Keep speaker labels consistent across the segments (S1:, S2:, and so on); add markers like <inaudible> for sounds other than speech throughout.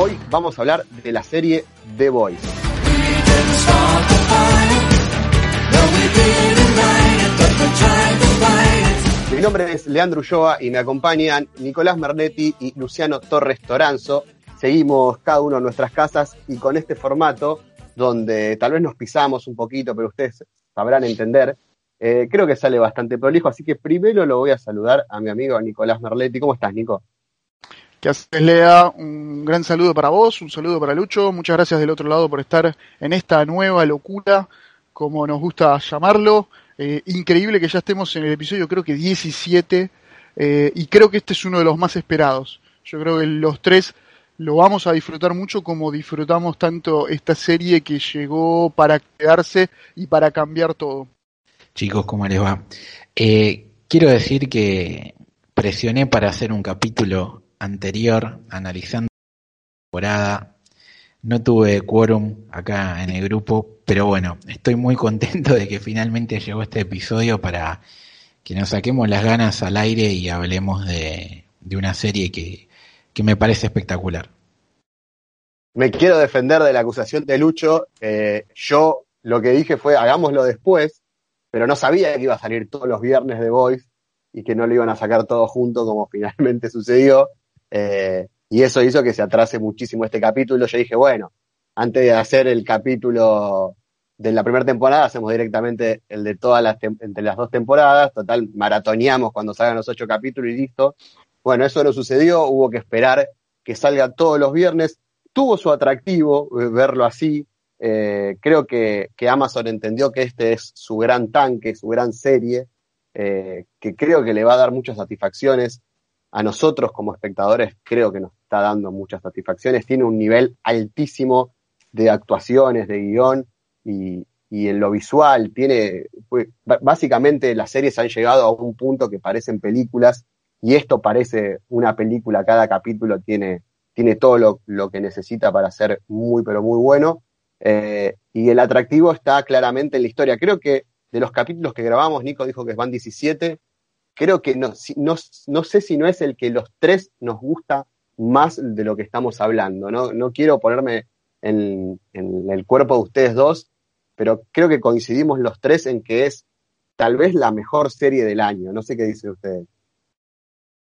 S1: Hoy vamos a hablar de la serie The Voice. Mi nombre es Leandro Ulloa y me acompañan Nicolás Mernetti y Luciano Torres Toranzo. Seguimos cada uno en nuestras casas y con este formato, donde tal vez nos pisamos un poquito, pero ustedes sabrán entender, eh, creo que sale bastante prolijo, así que primero lo voy a saludar a mi amigo Nicolás Merletti. ¿Cómo estás, Nico?
S2: ¿Qué haces, Lea? Un gran saludo para vos, un saludo para Lucho. Muchas gracias del otro lado por estar en esta nueva locura, como nos gusta llamarlo. Eh, increíble que ya estemos en el episodio, creo que 17, eh, y creo que este es uno de los más esperados. Yo creo que los tres lo vamos a disfrutar mucho como disfrutamos tanto esta serie que llegó para quedarse y para cambiar todo.
S3: Chicos, ¿cómo les va? Eh, quiero decir que presioné para hacer un capítulo anterior analizando la temporada. No tuve quórum acá en el grupo, pero bueno, estoy muy contento de que finalmente llegó este episodio para que nos saquemos las ganas al aire y hablemos de, una serie que, que, me parece espectacular.
S1: Me quiero defender de la acusación de Lucho. Eh, yo lo que dije fue hagámoslo después, pero no sabía que iba a salir todos los viernes de Voice y que no lo iban a sacar todo junto como <laughs> finalmente sucedió. Eh, y eso hizo que se atrase muchísimo este capítulo. Yo dije, bueno, antes de hacer el capítulo de la primera temporada, hacemos directamente el de todas las, entre las dos temporadas. Total, maratoneamos cuando salgan los ocho capítulos y listo. Bueno, eso no sucedió, hubo que esperar que salga todos los viernes. Tuvo su atractivo eh, verlo así. Eh, creo que, que, Amazon entendió que este es su gran tanque, su gran serie, que creo que le va a dar muchas satisfacciones a nosotros como espectadores creo que nos está dando muchas satisfacciones. Tiene un nivel altísimo de actuaciones, de guion y, en lo visual. Tiene, pues, básicamente las series han llegado a un punto que parecen películas y esto parece una película. Cada capítulo tiene, tiene todo lo, que necesita para ser muy, pero muy bueno. Eh, y el atractivo está claramente en la historia. Creo que de los capítulos que grabamos, Nico dijo que van 17, creo que no, no, no, sé si no es el que los tres nos gusta más de lo que estamos hablando. No, no quiero ponerme en, el cuerpo de ustedes dos, pero creo que coincidimos los tres en que es tal vez la mejor serie del año. No sé qué dicen ustedes.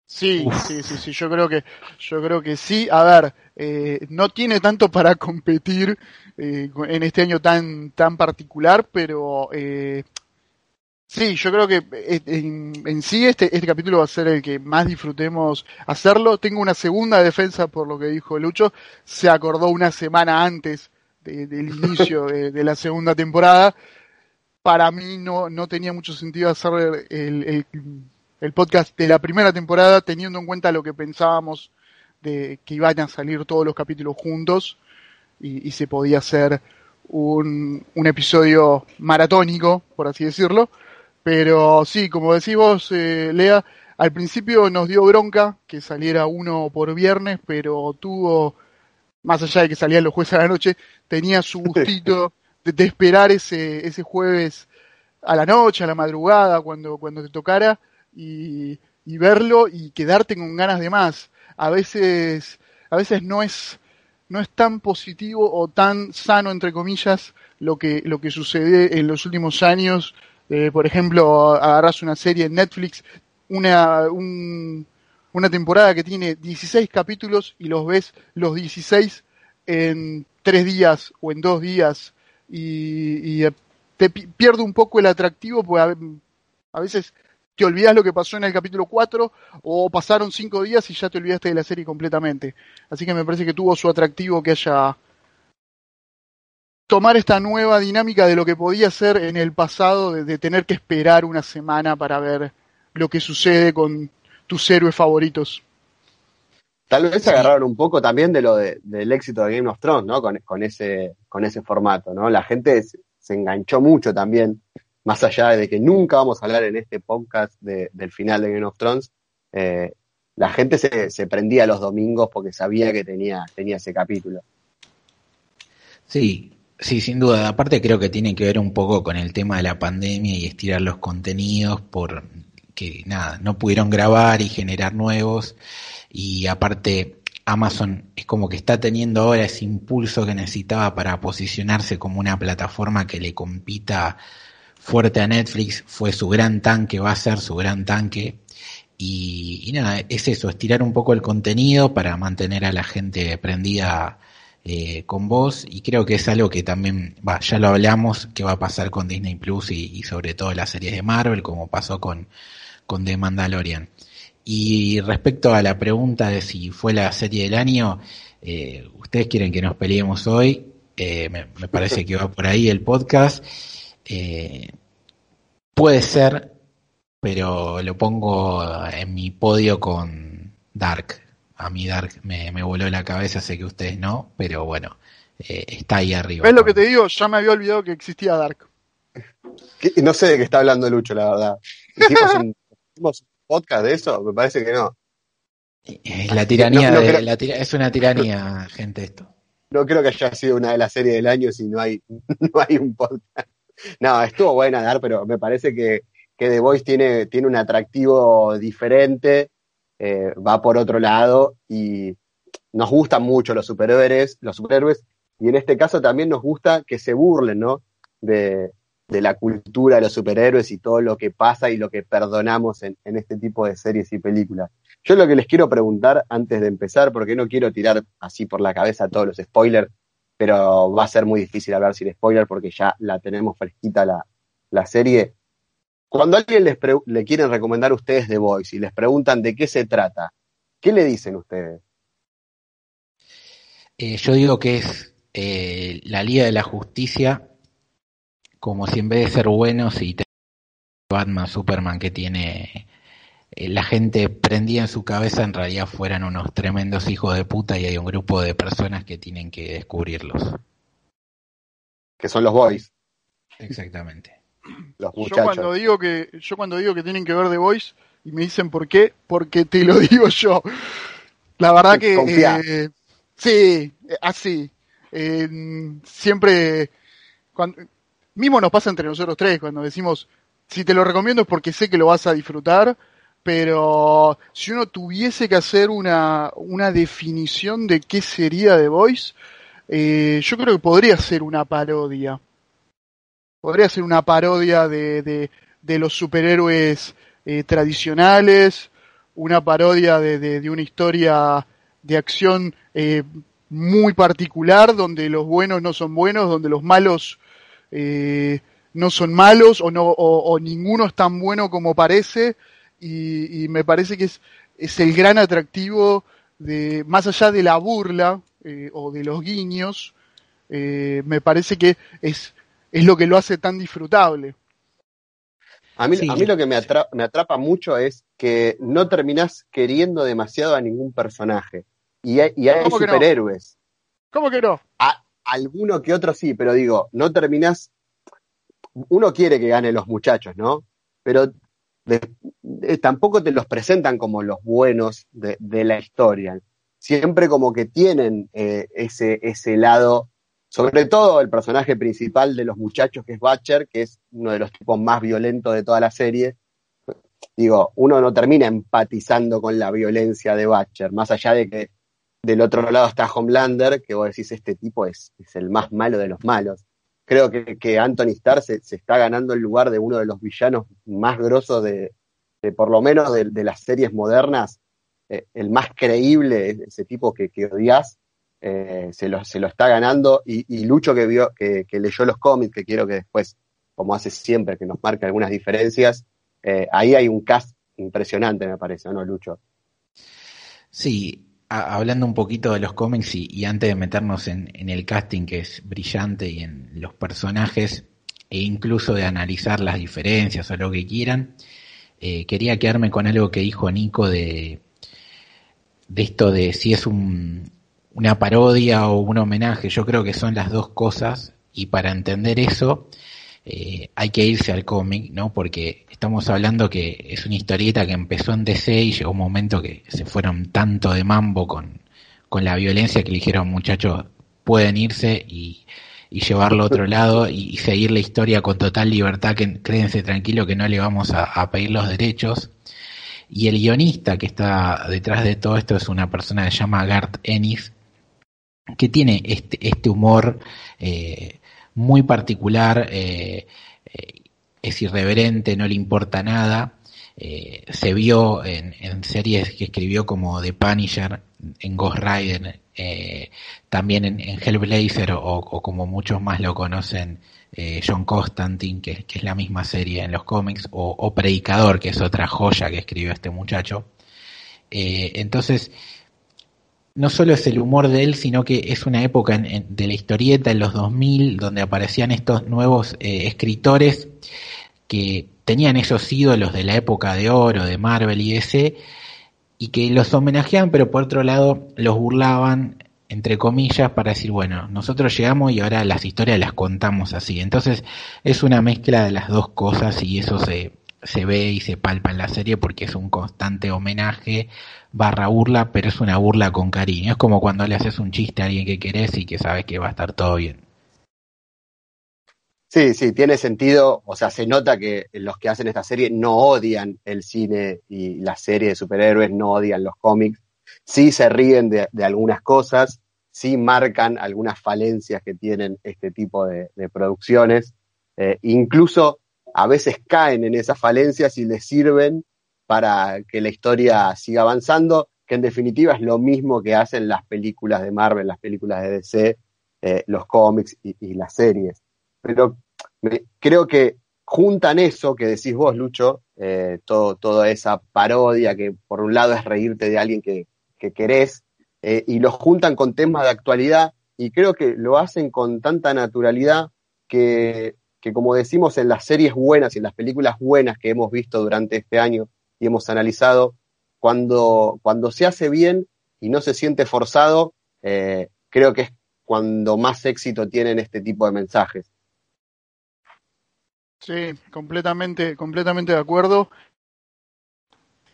S2: Sí, sí, sí, sí, yo creo que, yo creo que sí. A ver, eh, no tiene tanto para competir eh, en este año tan, tan particular, pero eh, Sí, yo creo que eh, en, sí este, este capítulo va a ser el que más disfrutemos hacerlo. Tengo una segunda defensa por lo que dijo Lucho. Se acordó una semana antes del inicio de, la segunda temporada. Para mí no, no tenía mucho sentido hacer el, el, podcast de la primera temporada teniendo en cuenta lo que pensábamos de que iban a salir todos los capítulos juntos y, y se podía hacer un, un episodio maratónico, por así decirlo pero sí, como decís vos, eh, Lea, al principio nos dio bronca que saliera uno por viernes, pero tuvo, más allá de que salían los jueves a la noche, tenía su gustito <laughs> de, esperar ese, ese jueves a la noche, a la madrugada, cuando, cuando te tocara, y, y verlo y quedarte con ganas de más. A veces, a veces no es, no es tan positivo o tan sano, entre comillas, lo que, lo que sucede en los últimos años eh, por ejemplo, agarras una serie en Netflix, una, una temporada que tiene 16 capítulos y los ves los 16 en tres días o en dos días y, eh, te pierde un poco el atractivo porque a, veces te olvidas lo que pasó en el capítulo 4 o pasaron cinco días y ya te olvidaste de la serie completamente. Así que me parece que tuvo su atractivo que haya tomar esta nueva dinámica de lo que podía ser en el pasado, de, tener que esperar una semana para ver lo que sucede con tus héroes favoritos.
S1: Tal vez se agarraron un poco también de lo del éxito de Game of Thrones, ¿no? Con, ese, con ese formato, ¿no? La gente se, enganchó mucho también, más allá de que nunca vamos a hablar en este podcast del final de Game of Thrones. Eh, la gente se, se, prendía los domingos porque sabía que tenía, tenía ese capítulo.
S3: Sí, sí, sin duda. Aparte creo que tiene que ver un poco con el tema de la pandemia y estirar los contenidos por que nada, no pudieron grabar y generar nuevos y aparte Amazon es como que está teniendo ahora ese impulso que necesitaba para posicionarse como una plataforma que le compita fuerte a Netflix, fue su gran tanque, va a ser su gran tanque. Y, nada, es eso, estirar un poco el contenido para mantener a la gente prendida eh, con vos y creo que es algo que también, va, ya lo hablamos, que va a pasar con Disney Plus y, sobre todo las series de Marvel, como pasó con, con The Mandalorian. Y respecto a la pregunta de si fue la serie del año, eh, ustedes quieren que nos peleemos hoy, eh, me, parece que va por ahí el podcast. Eh, puede ser, pero lo pongo en mi podio con Dark. A mí Dark me, voló la cabeza, sé que ustedes no, pero bueno, está ahí arriba.
S2: ¿Ves lo que te digo? Ya me había olvidado que existía Dark.
S1: No sé de qué está hablando Lucho, la verdad. Hicimos <laughs> podcast de eso? Me parece que no.
S3: Es la tiranía, de, es una tiranía, gente, esto.
S1: No creo que haya sido una de las series del año si no hay, <laughs> no hay un podcast. No, estuvo buena dar, pero me parece que, que The Voice tiene, tiene un atractivo diferente, eh, va por otro lado y nos gustan mucho los superhéroes, los superhéroes, y en este caso también nos gusta que se burlen, ¿no? De, de la cultura de los superhéroes y todo lo que pasa y lo que perdonamos en, este tipo de series y películas. Yo lo que les quiero preguntar antes de empezar, porque no quiero tirar así por la cabeza todos los spoilers, pero va a ser muy difícil hablar sin spoiler porque ya la tenemos fresquita la, la serie. Cuando a alguien les le quieren recomendar a ustedes The Voice y les preguntan de qué se trata, ¿qué le dicen ustedes?
S3: Eh, yo digo que es eh, la Liga de la Justicia como si en vez de ser buenos y Batman, Superman que tiene eh, la gente prendía en su cabeza en realidad fueran unos tremendos hijos de puta y hay un grupo de personas que tienen que descubrirlos.
S1: Que son los boys.
S2: Exactamente. <clears throat> Los. Yo cuando digo que yo cuando digo que tienen que ver The Voice y me dicen por qué, porque te lo <laughs> digo yo. La verdad que eh, sí, así. siempre cuando, mismo nos pasa entre nosotros tres cuando decimos, si te lo recomiendo es porque sé que lo vas a disfrutar, pero si uno tuviese que hacer una, una definición de qué sería The Voice, eh, yo creo que podría ser una parodia. Podría ser una parodia de, de, de los superhéroes eh, tradicionales, una parodia de, de, una historia de acción eh, muy particular, donde los buenos no son buenos, donde los malos eh, no son malos o, no, o, ninguno es tan bueno como parece. Y, me parece que es, es, el gran atractivo de, más allá de la burla eh, o de los guiños, eh, me parece que es, es lo que lo hace tan disfrutable.
S1: A mí, a mí lo que me, me atrapa mucho es que no terminás queriendo demasiado a ningún personaje. Y hay, y hay superhéroes.
S2: ¿Cómo que no?
S1: alguno que otro sí, pero digo, no terminás. Uno quiere que ganen los muchachos, ¿no? Pero tampoco te los presentan como los buenos de, la historia. Siempre como que tienen eh, ese, ese lado, sobre todo el personaje principal de los muchachos, que es Butcher, que es uno de los tipos más violentos de toda la serie. Digo, uno no termina empatizando con la violencia de Butcher, más allá de que del otro lado está Homelander, que vos decís, este tipo es, es el más malo de los malos. Creo que, que Anthony Starr se, está ganando el lugar de uno de los villanos más grosos de, por lo menos de, las series modernas, eh, el más creíble, ese tipo que, que odias, eh, se, lo, se lo está ganando. Y, Lucho que vio, que, leyó los cómics, que quiero que después, como hace siempre, que nos marque algunas diferencias, eh, ahí hay un cast impresionante, me parece, ¿no, Lucho?
S3: Sí, hablando un poquito de los cómics y, antes de meternos en, el casting que es brillante y en los personajes e incluso de analizar las diferencias o lo que quieran, eh, quería quedarme con algo que dijo Nico de de esto de si es un, una parodia o un homenaje. Yo creo que son las dos cosas y para entender eso eh, hay que irse al cómic, ¿no? Porque estamos hablando que es una historieta que empezó en DC y llegó un momento que se fueron tanto de mambo con, con la violencia que le dijeron muchachos pueden irse y, y llevarlo a otro <laughs> lado y, seguir la historia con total libertad, que créense tranquilo que no le vamos a, a pedir los derechos. Y el guionista que está detrás de todo esto es una persona que se llama Garth Ennis, que tiene este, este humor eh, muy particular, eh, eh, es irreverente, no le importa nada. se vio en, en, series que escribió como The Punisher, en Ghost Rider, también en, Hellblazer o, como muchos más lo conocen, John Constantine, que, es la misma serie en los cómics, o, o, Predicador, que es otra joya que escribió este muchacho. entonces, no solo es el humor de él, sino que es una época de la historieta en los 2000 donde aparecían estos nuevos eh, escritores que tenían esos ídolos de la época de oro de Marvel y DC y que los homenajeaban, pero por otro lado los burlaban entre comillas para decir, bueno, nosotros llegamos y ahora las historias las contamos así. Entonces es una mezcla de las dos cosas y eso se, se ve y se palpa en la serie porque es un constante homenaje barra burla, pero es una burla con cariño. Es como cuando le haces un chiste a alguien que querés y que sabes que va a estar todo bien.
S1: Sí, sí, tiene sentido. O sea, se nota que los que hacen esta serie no odian el cine y la serie de superhéroes, no odian los cómics. Sí se ríen de, algunas cosas, sí marcan algunas falencias que tienen este tipo de, de producciones. Eh, incluso a veces caen en esas falencias y les sirven para que la historia siga avanzando, que en definitiva es lo mismo que hacen las películas de Marvel, las películas de DC, eh, los cómics y, las series. Pero creo que juntan eso que decís vos, Lucho, eh, todo, toda esa parodia que por un lado es reírte de alguien que, que querés, eh, y los juntan con temas de actualidad, y creo que lo hacen con tanta naturalidad que que como decimos en las series buenas y en las películas buenas que hemos visto durante este año y hemos analizado, cuando, cuando se hace bien y no se siente forzado, eh, creo que es cuando más éxito tienen este tipo de mensajes.
S2: Sí, completamente, completamente de acuerdo.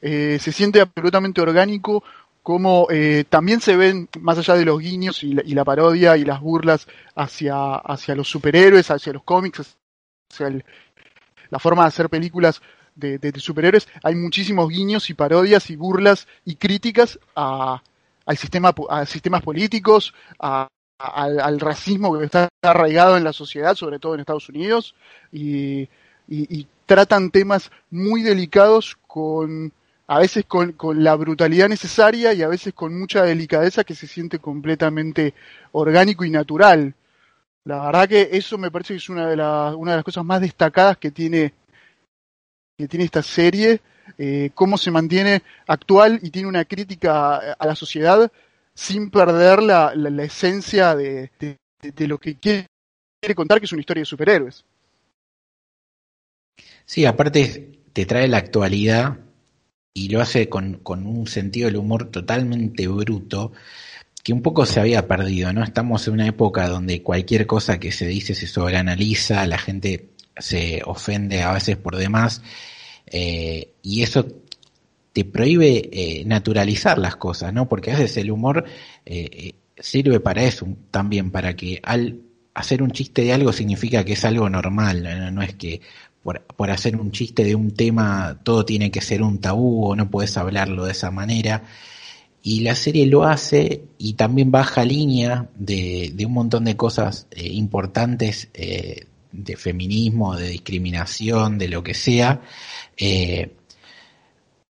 S2: Eh, se siente absolutamente orgánico, como eh, también se ven, más allá de los guiños y la, y la, parodia y las burlas hacia, hacia los superhéroes, hacia los cómics, sea, el, la forma de hacer películas de, de, superhéroes, hay muchísimos guiños y parodias y burlas y críticas a, al sistema, a sistemas políticos, a, al, racismo que está arraigado en la sociedad, sobre todo en Estados Unidos, y, y, y tratan temas muy delicados con a veces con, con, la brutalidad necesaria y a veces con mucha delicadeza que se siente completamente orgánico y natural. La verdad que eso me parece que es una de, la, una de las cosas más destacadas que tiene, que tiene esta serie, eh, cómo se mantiene actual y tiene una crítica a la sociedad sin perder la, la, la esencia de, de, de, lo que quiere contar, que es una historia de superhéroes.
S3: Sí, aparte te trae la actualidad y lo hace con, con un sentido del humor totalmente bruto que un poco se había perdido, ¿no? Estamos en una época donde cualquier cosa que se dice se sobreanaliza, la gente se ofende a veces por demás, eh, y eso te prohíbe eh, naturalizar las cosas, ¿no? Porque a veces el humor eh, sirve para eso también, para que al hacer un chiste de algo significa que es algo normal, no, no es que por, por, hacer un chiste de un tema todo tiene que ser un tabú o no puedes hablarlo de esa manera y la serie lo hace y también baja línea de, de un montón de cosas eh, importantes eh, de feminismo, de discriminación, de lo que sea, eh,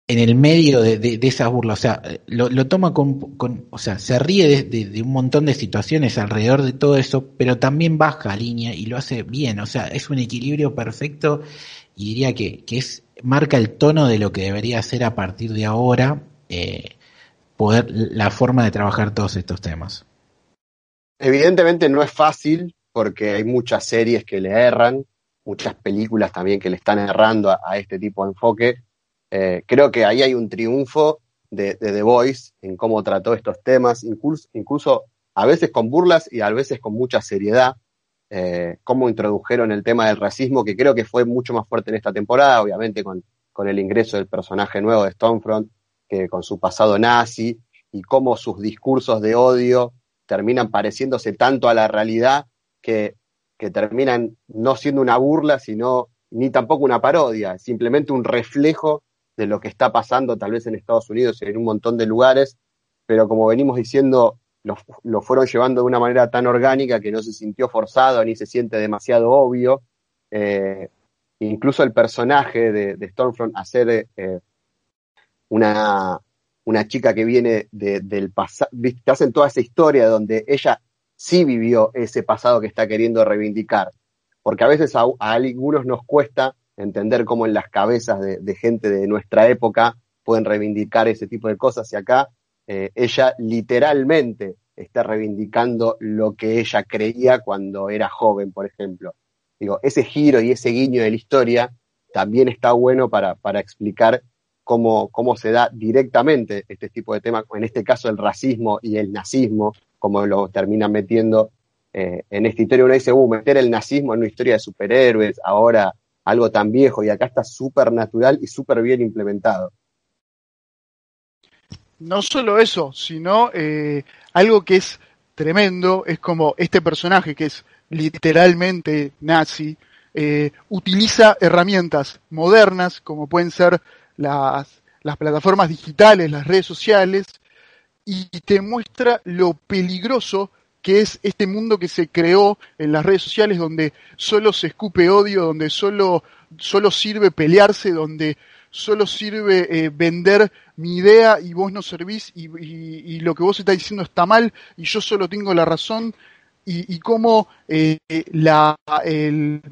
S3: en el medio de, de, de esa burla, o sea, lo, lo toma con, con, o sea, se ríe de, de, un montón de situaciones alrededor de todo eso, pero también baja línea y lo hace bien, o sea, es un equilibrio perfecto y diría que, que es, marca el tono de lo que debería ser a partir de ahora, eh, poder la forma de trabajar todos estos temas.
S1: Evidentemente no es fácil porque hay muchas series que le erran, muchas películas también que le están errando a, este tipo de enfoque. Eh, creo que ahí hay un triunfo de, The Voice en cómo trató estos temas, incluso, a veces con burlas y a veces con mucha seriedad. Eh, cómo introdujeron el tema del racismo, que creo que fue mucho más fuerte en esta temporada, obviamente con, con el ingreso del personaje nuevo de Stormfront, con su pasado nazi, y cómo sus discursos de odio terminan pareciéndose tanto a la realidad que, que terminan no siendo una burla, sino ni tampoco una parodia, simplemente un reflejo de lo que está pasando tal vez en Estados Unidos y en un montón de lugares, pero como venimos diciendo, lo, fueron llevando de una manera tan orgánica que no se sintió forzado ni se siente demasiado obvio. Eh, incluso el personaje de, Stormfront hacer eh, una, una chica que viene del pasado, te hacen toda esa historia donde ella sí vivió ese pasado que está queriendo reivindicar, porque a veces a, algunos nos cuesta entender cómo en las cabezas de, gente de nuestra época pueden reivindicar ese tipo de cosas y acá eh, ella literalmente está reivindicando lo que ella creía cuando era joven, por ejemplo. Digo, ese giro y ese guiño de la historia también está bueno para, para explicar cómo, cómo se da directamente este tipo de temas, en este caso el racismo y el nazismo, como lo terminan metiendo eh, en esta historia. Uno dice, uh, meter el nazismo en una historia de superhéroes, ahora algo tan viejo, y acá está súper natural y súper bien implementado.
S2: No solo eso, sino eh, algo que es tremendo, es como este personaje que es literalmente nazi, eh, utiliza herramientas modernas como pueden ser las, las plataformas digitales, las redes sociales, y te muestra lo peligroso que es este mundo que se creó en las redes sociales donde solo se escupe odio, donde solo, solo sirve pelearse, donde solo sirve eh, vender mi idea y vos no servís y, lo que vos estás diciendo está mal y yo solo tengo la razón. Y, y cómo eh, la,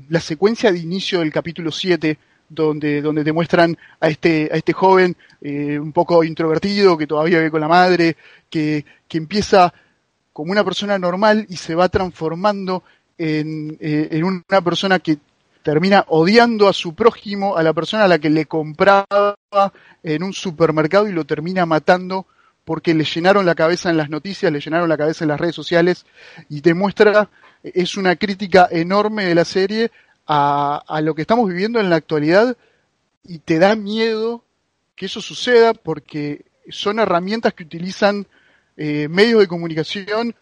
S2: la secuencia de inicio del capítulo 7 donde, donde te muestran a este, a este joven eh, un poco introvertido, que todavía vive con la madre, que, que empieza como una persona normal y se va transformando en, eh, en una persona que termina odiando a su prójimo, a la persona a la que le compraba en un supermercado y lo termina matando porque le llenaron la cabeza en las noticias, le llenaron la cabeza en las redes sociales y te muestra, es una crítica enorme de la serie a, lo que estamos viviendo en la actualidad y te da miedo que eso suceda porque son herramientas que utilizan eh, medios de comunicación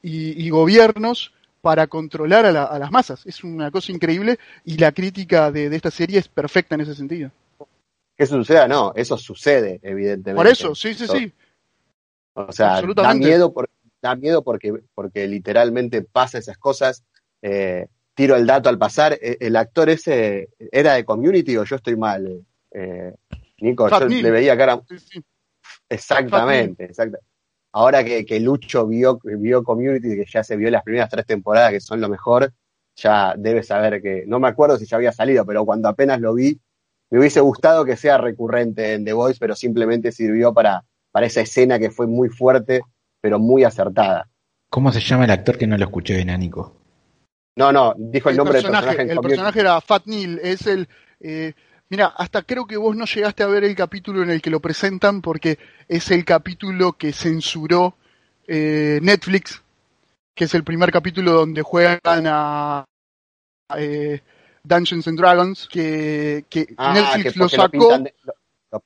S2: y, gobiernos para controlar a, las masas. Es una cosa increíble y la crítica de, esta serie es perfecta en ese sentido.
S1: Que eso suceda, no, eso sucede, evidentemente.
S2: Por eso, sí, sí, sí.
S1: O sea, da miedo, da miedo porque, porque literalmente pasa esas cosas. Eh, tiro el dato al pasar, eh, el actor ese era de Community o yo estoy mal. Eh, Nico, yo le veía cara. Exactamente, exacto. Ahora que, que, Lucho vio, vio Community, que ya se vio las primeras tres temporadas, que son lo mejor, ya debe saber que, no me acuerdo si ya había salido, pero cuando apenas lo vi, me hubiese gustado que sea recurrente en The Voice, pero simplemente sirvió para, para esa escena que fue muy fuerte, pero muy acertada.
S3: ¿Cómo se llama el actor que no lo escuché bien, Nico?
S1: No, no, dijo el, nombre del personaje.
S2: el personaje era Fat Neil, es el... Eh, mira, hasta creo que vos no llegaste a ver el capítulo en el que lo presentan porque es el capítulo que censuró eh, Netflix, que es el primer capítulo donde juegan a... Eh, Dungeons and Dragons, que, que ah, Netflix lo sacó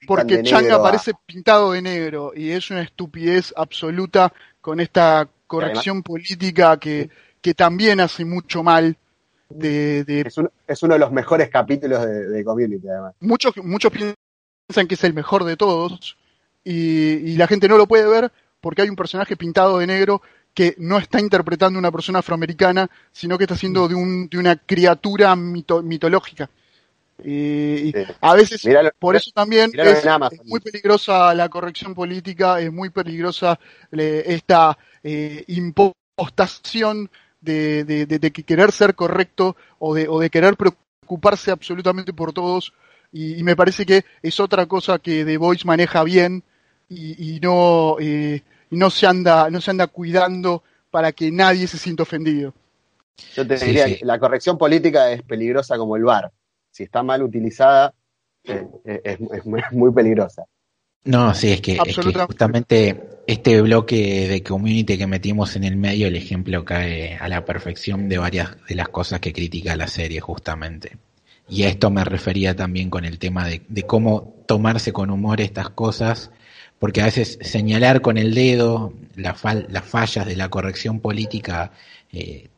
S2: porque Chang aparece pintado de negro y es una estupidez absoluta con esta corrección política que, que también hace mucho mal. De,
S1: Es, uno de los mejores capítulos de, Community, además.
S2: Muchos, muchos piensan que es el mejor de todos y, la gente no lo puede ver porque hay un personaje pintado de negro que no está interpretando una persona afroamericana, sino que está haciendo de, un, de una criatura mitológica. Y a veces, por eso también es, muy peligrosa la corrección política, es muy peligrosa esta eh, impostación de, de, querer ser correcto o de, o de querer preocuparse absolutamente por todos. Y, me parece que es otra cosa que The Voice maneja bien y, no, eh, no, se anda, no se anda cuidando para que nadie se sienta ofendido.
S1: Yo te diría que la corrección política es peligrosa como el VAR. Si está mal utilizada, eh, eh, es, muy, peligrosa.
S3: No, sí, es que, es que justamente este bloque de community que metimos en el medio, el ejemplo cae a la perfección de varias de las cosas que critica la serie justamente. Y a esto me refería también con el tema de, cómo tomarse con humor estas cosas, porque a veces señalar con el dedo las fallas de la corrección política eh,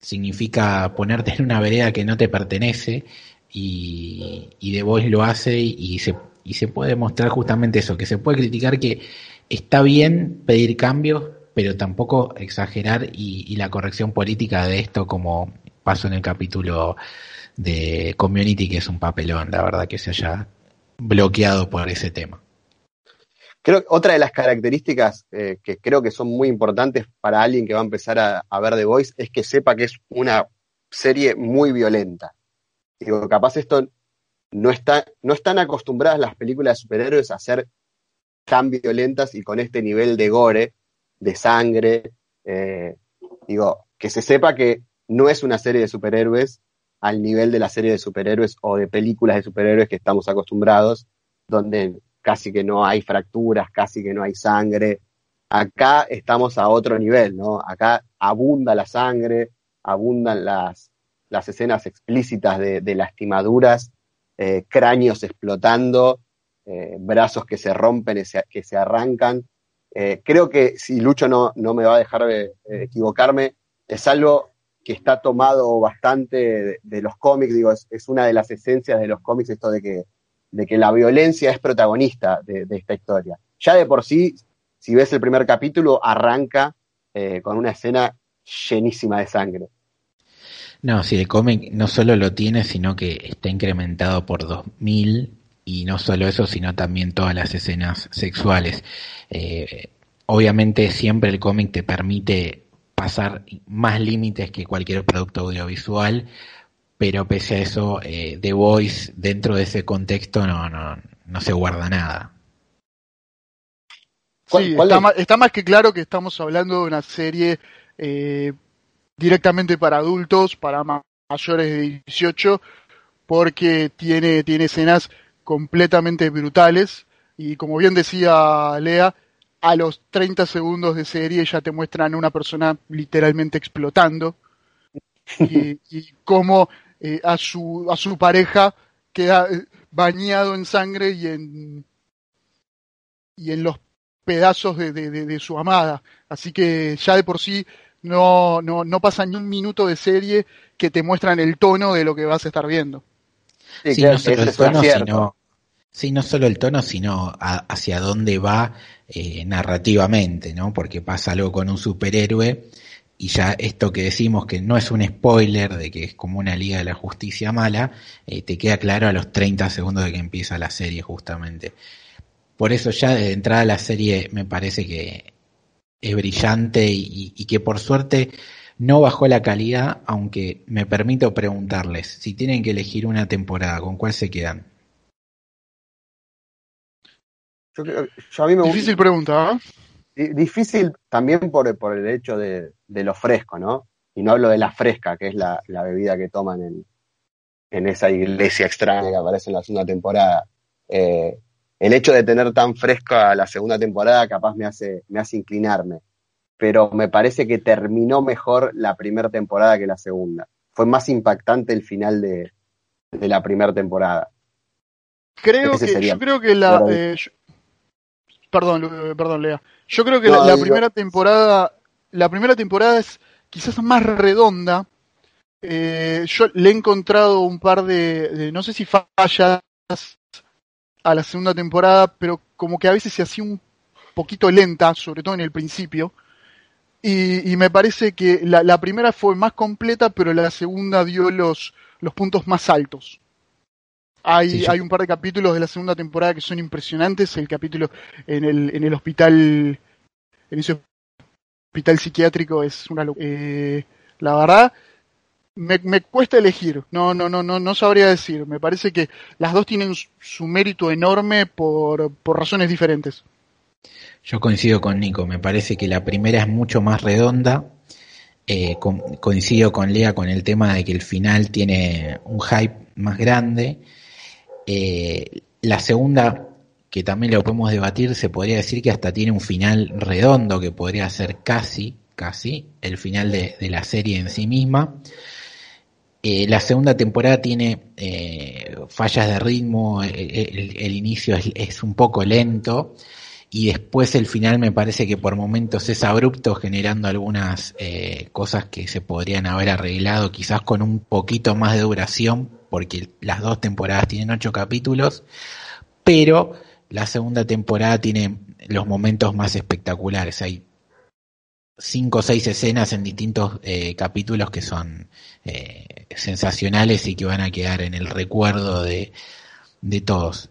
S3: significa ponerte en una vereda que no te pertenece y, y De Voice lo hace y se, y se puede mostrar justamente eso, que se puede criticar que está bien pedir cambios, pero tampoco exagerar y, y la corrección política de esto como pasó en el capítulo de Community, que es un papelón, la verdad, que se haya bloqueado por ese tema.
S1: Creo que otra de las características eh, que creo que son muy importantes para alguien que va a empezar a, ver The Voice es que sepa que es una serie muy violenta. Digo, capaz esto no está, no están acostumbradas las películas de superhéroes a ser tan violentas y con este nivel de gore, de sangre. Eh, digo, que se sepa que no es una serie de superhéroes al nivel de la serie de superhéroes o de películas de superhéroes que estamos acostumbrados, donde casi que no hay fracturas, casi que no hay sangre. Acá estamos a otro nivel, ¿no? Acá abunda la sangre, abundan las, las escenas explícitas de, lastimaduras, eh, cráneos explotando, eh, brazos que se rompen, que se arrancan. Eh, creo que si Lucho no, no me va a dejar equivocarme, es algo que está tomado bastante de, los cómics, digo, es, una de las esencias de los cómics esto de que, de que la violencia es protagonista de, esta historia. Ya de por sí, si ves el primer capítulo, arranca eh, con una escena llenísima de sangre.
S3: No, si el cómic no solo lo tiene, sino que está incrementado por 2000 y no solo eso, sino también todas las escenas sexuales. Eh, obviamente siempre el cómic te permite pasar más límites que cualquier producto audiovisual, pero pese a eso, eh, The Voice dentro de ese contexto no, no, no se guarda nada.
S2: Sí, está, más, que claro que estamos hablando de una serie eh, directamente para adultos, para mayores de 18, porque tiene, tiene escenas completamente brutales y como bien decía Lea, a los 30 segundos de serie ya te muestran una persona literalmente explotando y, cómo eh, a, su, a su pareja queda eh, bañado en sangre y en, y en los pedazos de, de, su amada. Así que ya de por sí no, no, no pasa ni un minuto de serie que te muestran el tono de lo que vas a estar viendo.
S3: Sí, no solo el tono, sino, sí, no solo el tono, sino hacia dónde va eh, narrativamente, ¿no? Porque pasa algo con un superhéroe y ya esto que decimos que no es un spoiler de que es como una Liga de la Justicia mala, eh, te queda claro a los 30 segundos de que empieza la serie justamente. Por eso ya de entrada la serie me parece que es brillante y, y que por suerte no bajó la calidad, aunque me permito preguntarles, si tienen que elegir una temporada, ¿con cuál se quedan?
S2: Yo, a mí me Difícil pregunta,
S1: ¿eh? Difícil también por, por el hecho de, lo fresco, ¿no? Y no hablo de la fresca, que es la, bebida que toman en, en, esa iglesia extraña que aparece en la segunda temporada. Eh, el hecho de tener tan fresca la segunda temporada capaz me hace, me hace inclinarme. Pero me parece que terminó mejor la primera temporada que la segunda. Fue más impactante el final de, la primera temporada.
S2: Creo que, yo creo que la, Perdón, eh, perdón, Lea. Yo creo que la, primera temporada, la primera temporada es quizás más redonda. Eh, yo le he encontrado un par de, no sé si fallas a la segunda temporada, pero como que a veces se hacía un poquito lenta, sobre todo en el principio. Y, me parece que la, la, primera fue más completa, pero la segunda dio los, los puntos más altos. Hay, hay un par de capítulos de la segunda temporada que son impresionantes. El capítulo en el, en el hospital, en ese hospital psiquiátrico es una locura. Eh, la verdad, me, cuesta elegir. No, no, no, no, no sabría decir. Me parece que las dos tienen su mérito enorme por, por razones diferentes.
S3: Yo coincido con Nico. Me parece que la primera es mucho más redonda. Eh, coincido con Lea con el tema de que el final tiene un hype más grande eh, la segunda que también lo podemos debatir, se podría decir que hasta tiene un final redondo, que podría ser casi, casi, el final de, la serie en sí misma. Eh, la segunda temporada tiene eh, fallas de ritmo, el, inicio es, un poco lento y después el final me parece que por momentos es abrupto generando algunas eh, cosas que se podrían haber arreglado quizás con un poquito más de duración porque las dos temporadas tienen ocho capítulos pero la segunda temporada tiene los momentos más espectaculares. Hay cinco o seis escenas en distintos eh, capítulos que son eh, sensacionales y que van a quedar en el recuerdo de, de todos.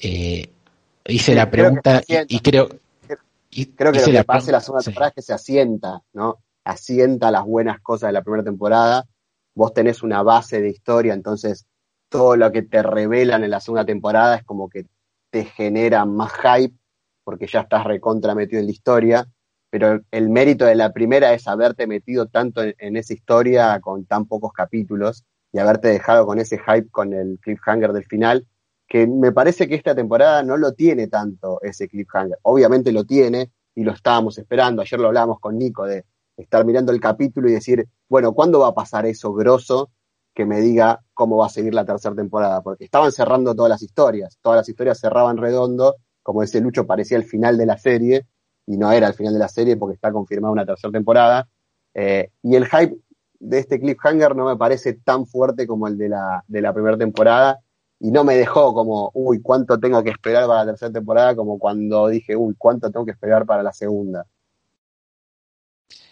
S3: Eh, hice la pregunta y, creo...
S1: creo que lo que pasa en la segunda temporada es que se asienta, ¿no? Asienta las buenas cosas de la primera temporada. Vos tenés una base de historia, entonces todo lo que te revelan en la segunda temporada es como que te genera más hype porque ya estás recontra metido en la historia, pero el mérito de la primera es haberte metido tanto en, esa historia con tan pocos capítulos y haberte dejado con ese hype con el cliffhanger del final, que me parece que esta temporada no lo tiene tanto ese cliffhanger. Obviamente lo tiene y lo estábamos esperando. Ayer lo hablábamos con Nico de estar mirando el capítulo y decir, bueno, ¿cuándo va a pasar eso grosso que me diga cómo va a seguir la tercera temporada, porque estaban cerrando todas las historias, todas las historias cerraban redondo, como ese Lucho, parecía el final de la serie, y no era el final de la serie porque está confirmada una tercera temporada, eh, y el hype de este cliffhanger no me parece tan fuerte como el de la, de la primera temporada, y no me dejó como, uy, cuánto tengo que esperar para la tercera temporada, como cuando dije, uy, cuánto tengo que esperar para la segunda.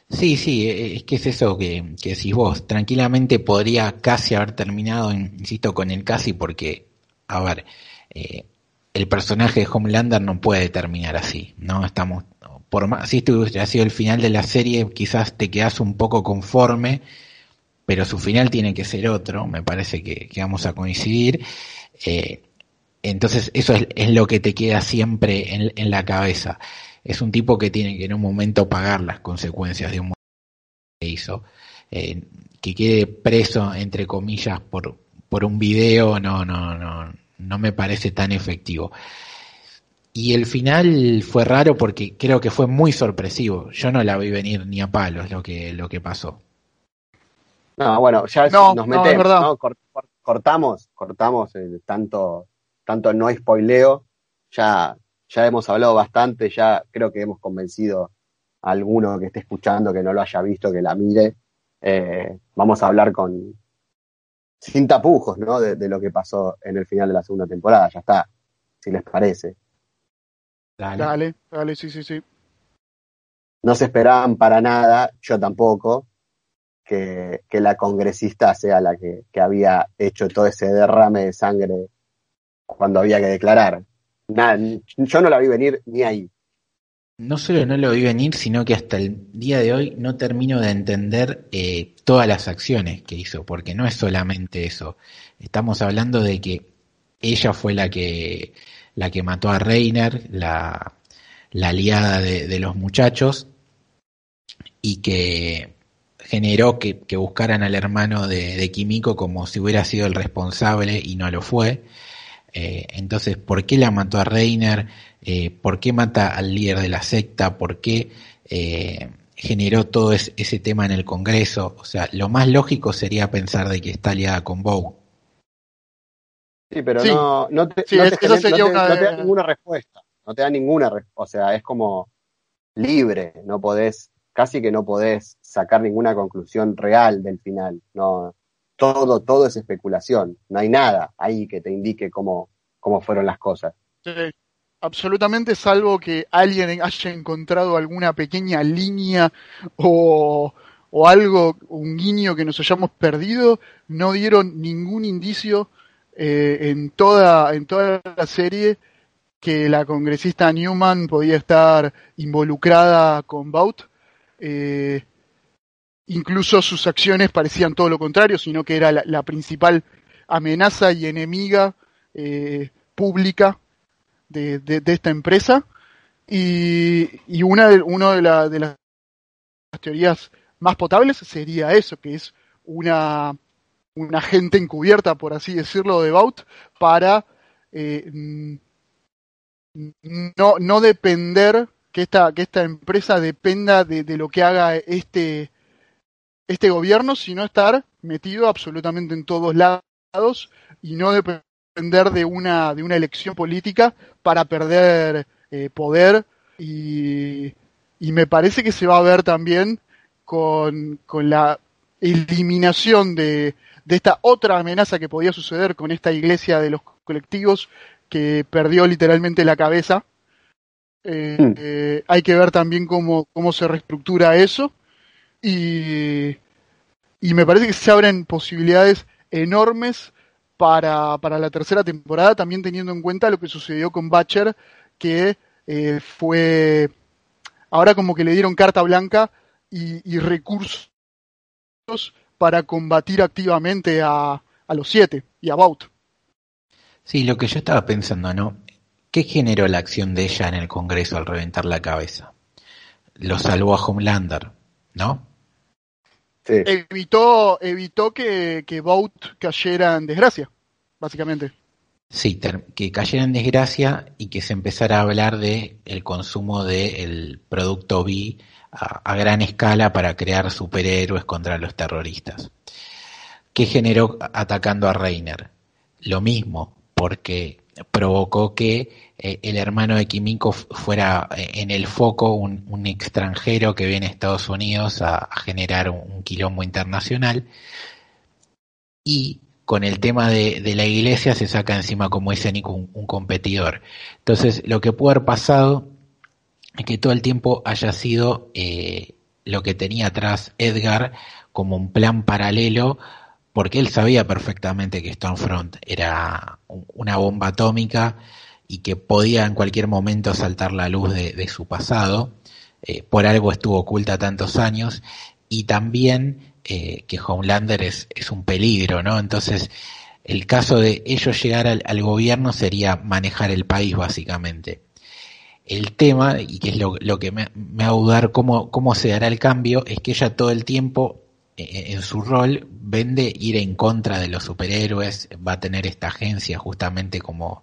S3: Sí, sí, e, e, es que es eso que, que decís vos. Tranquilamente podría casi haber terminado, insisto, con el casi porque, a ver, eh, el personaje de Homelander no puede terminar así, ¿no? Estamos, por más, si esto hubiera sido el final de la serie, quizás te quedas un poco conforme, pero su final tiene que ser otro, me parece que, vamos a coincidir. Eh, entonces eso es, lo que te queda siempre en, en la cabeza es un tipo que tiene que en un momento pagar las consecuencias de un que hizo. Eh, que quede preso, entre comillas, por, por un video, no, no, no, no me parece tan efectivo. Y el final fue raro porque creo que fue muy sorpresivo. Yo no la vi venir ni a palos lo que, lo que pasó.
S1: No, bueno, ya nos metemos, cortamos, cortamos el tanto, tanto no spoileo, ya ya hemos hablado bastante, ya creo que hemos convencido a alguno que esté escuchando que no lo haya visto, que la mire. Eh, vamos a hablar con sin tapujos, ¿no? De, lo que pasó en el final de la segunda temporada. Ya está, si les parece.
S2: Dale, dale, sí, sí, sí.
S1: No se esperaban para nada, yo tampoco, que, que la congresista sea la que, que había hecho todo ese derrame de sangre cuando había que declarar nada, yo no la vi venir ni ahí.
S3: No solo no lo vi venir, sino que hasta el día de hoy no termino de entender eh, todas las acciones que hizo, porque no es solamente eso. Estamos hablando de que ella fue la que, la que mató a Reiner, la, la aliada de, los muchachos, y que generó que, buscaran al hermano de, de Kimiko como si hubiera sido el responsable y no lo fue. Eh, entonces, ¿por qué la mató a Reiner? Eh, ¿Por qué mata al líder de la secta? ¿Por qué eh, generó todo ese tema en el Congreso? O sea, lo más lógico sería pensar de que está aliada con Bow.
S1: Sí, pero no, no te, da ninguna respuesta. No te da ninguna respuesta. O sea, es como libre. No podés, casi que no podés sacar ninguna conclusión real del final. No, todo, todo es especulación. No hay nada ahí que te indique cómo, cómo fueron las cosas.
S2: Sí, absolutamente, salvo que alguien haya encontrado alguna pequeña línea o, o algo, un guiño que nos hayamos perdido, no dieron ningún indicio eh, en, toda, en toda la serie que la congresista Newman podía estar involucrada con Bout. Eh, incluso sus acciones parecían todo lo contrario, sino que era la, principal amenaza y enemiga eh, pública de, esta empresa. Y, una de, uno de, de, las teorías más potables sería eso, que es una, una agente encubierta, por así decirlo, de Baut para eh, no, no depender, que esta, que esta empresa dependa de, de lo que haga este, este gobierno, sino estar metido absolutamente en todos lados y no depender de una, de una elección política para perder eh, poder. Y, y, me parece que se va a ver también con, con la eliminación de, de, esta otra amenaza que podía suceder con esta iglesia de los colectivos que perdió literalmente la cabeza. Eh, mm. eh, hay que ver también cómo, cómo se reestructura eso y, y me parece que se abren posibilidades enormes para, para la tercera temporada, también teniendo en cuenta lo que sucedió con Batcher, que eh, fue ahora como que le dieron carta blanca y, y recursos para combatir activamente a, a, los siete y a Baut.
S3: Sí, lo que yo estaba pensando, ¿no? ¿Qué generó la acción de ella en el Congreso al reventar la cabeza? Lo salvó a Homelander, ¿no?
S2: Sí. Evitó, evitó que, que Bout cayera en desgracia, básicamente.
S3: Sí, que cayera en desgracia y que se empezara a hablar de el consumo del de producto B a, gran escala para crear superhéroes contra los terroristas. ¿Qué generó atacando a Reiner? Lo mismo, porque provocó que eh, el hermano de Kimiko fuera eh, en el foco un, extranjero que viene a Estados Unidos a, generar un, quilombo internacional. Y con el tema de, la iglesia se saca encima, como dice Nico, un, un, competidor. Entonces, lo que puede haber pasado que todo el tiempo haya sido eh, lo que tenía atrás Edgar como un plan paralelo porque él sabía perfectamente que Stormfront era una bomba atómica y que podía en cualquier momento saltar la luz de, su pasado. Eh, por algo estuvo oculta tantos años y también eh, que Homelander es, es, un peligro, ¿no? Entonces, el caso de ellos llegar al gobierno sería manejar el país, básicamente. El tema, y que es lo, que me, me a dudar cómo, cómo se dará el cambio, es que ella todo el tiempo en su rol vende ir en contra de los superhéroes, va a tener esta agencia justamente como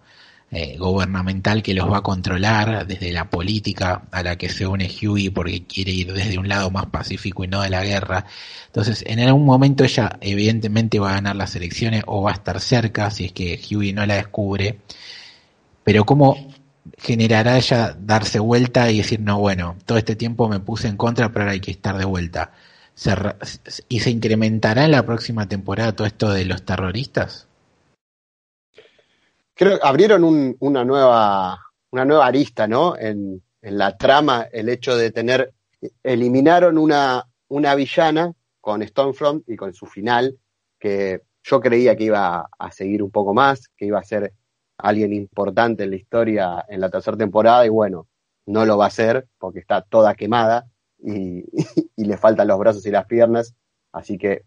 S3: eh, gubernamental que los va a controlar desde la política a la que se une Huey porque quiere ir desde un lado más pacífico y no de la guerra. Entonces, en algún momento ella evidentemente va a ganar las elecciones o va a estar cerca si es que Huey no la descubre. Pero cómo generará ella darse vuelta y decir, no, bueno, todo este tiempo me puse en contra, pero ahora hay que estar de vuelta ¿Y se incrementará en la próxima temporada todo esto de los terroristas?
S1: Creo que abrieron un, una, nueva, una nueva arista, ¿no? En, en, la trama, el hecho de tener. Eliminaron una, una villana con Stormfront y con su final, que yo creía que iba a seguir un poco más, que iba a ser alguien importante en la historia en la tercera temporada, y bueno, no lo va a ser porque está toda quemada <laughs> y, le faltan los brazos y las piernas. Así que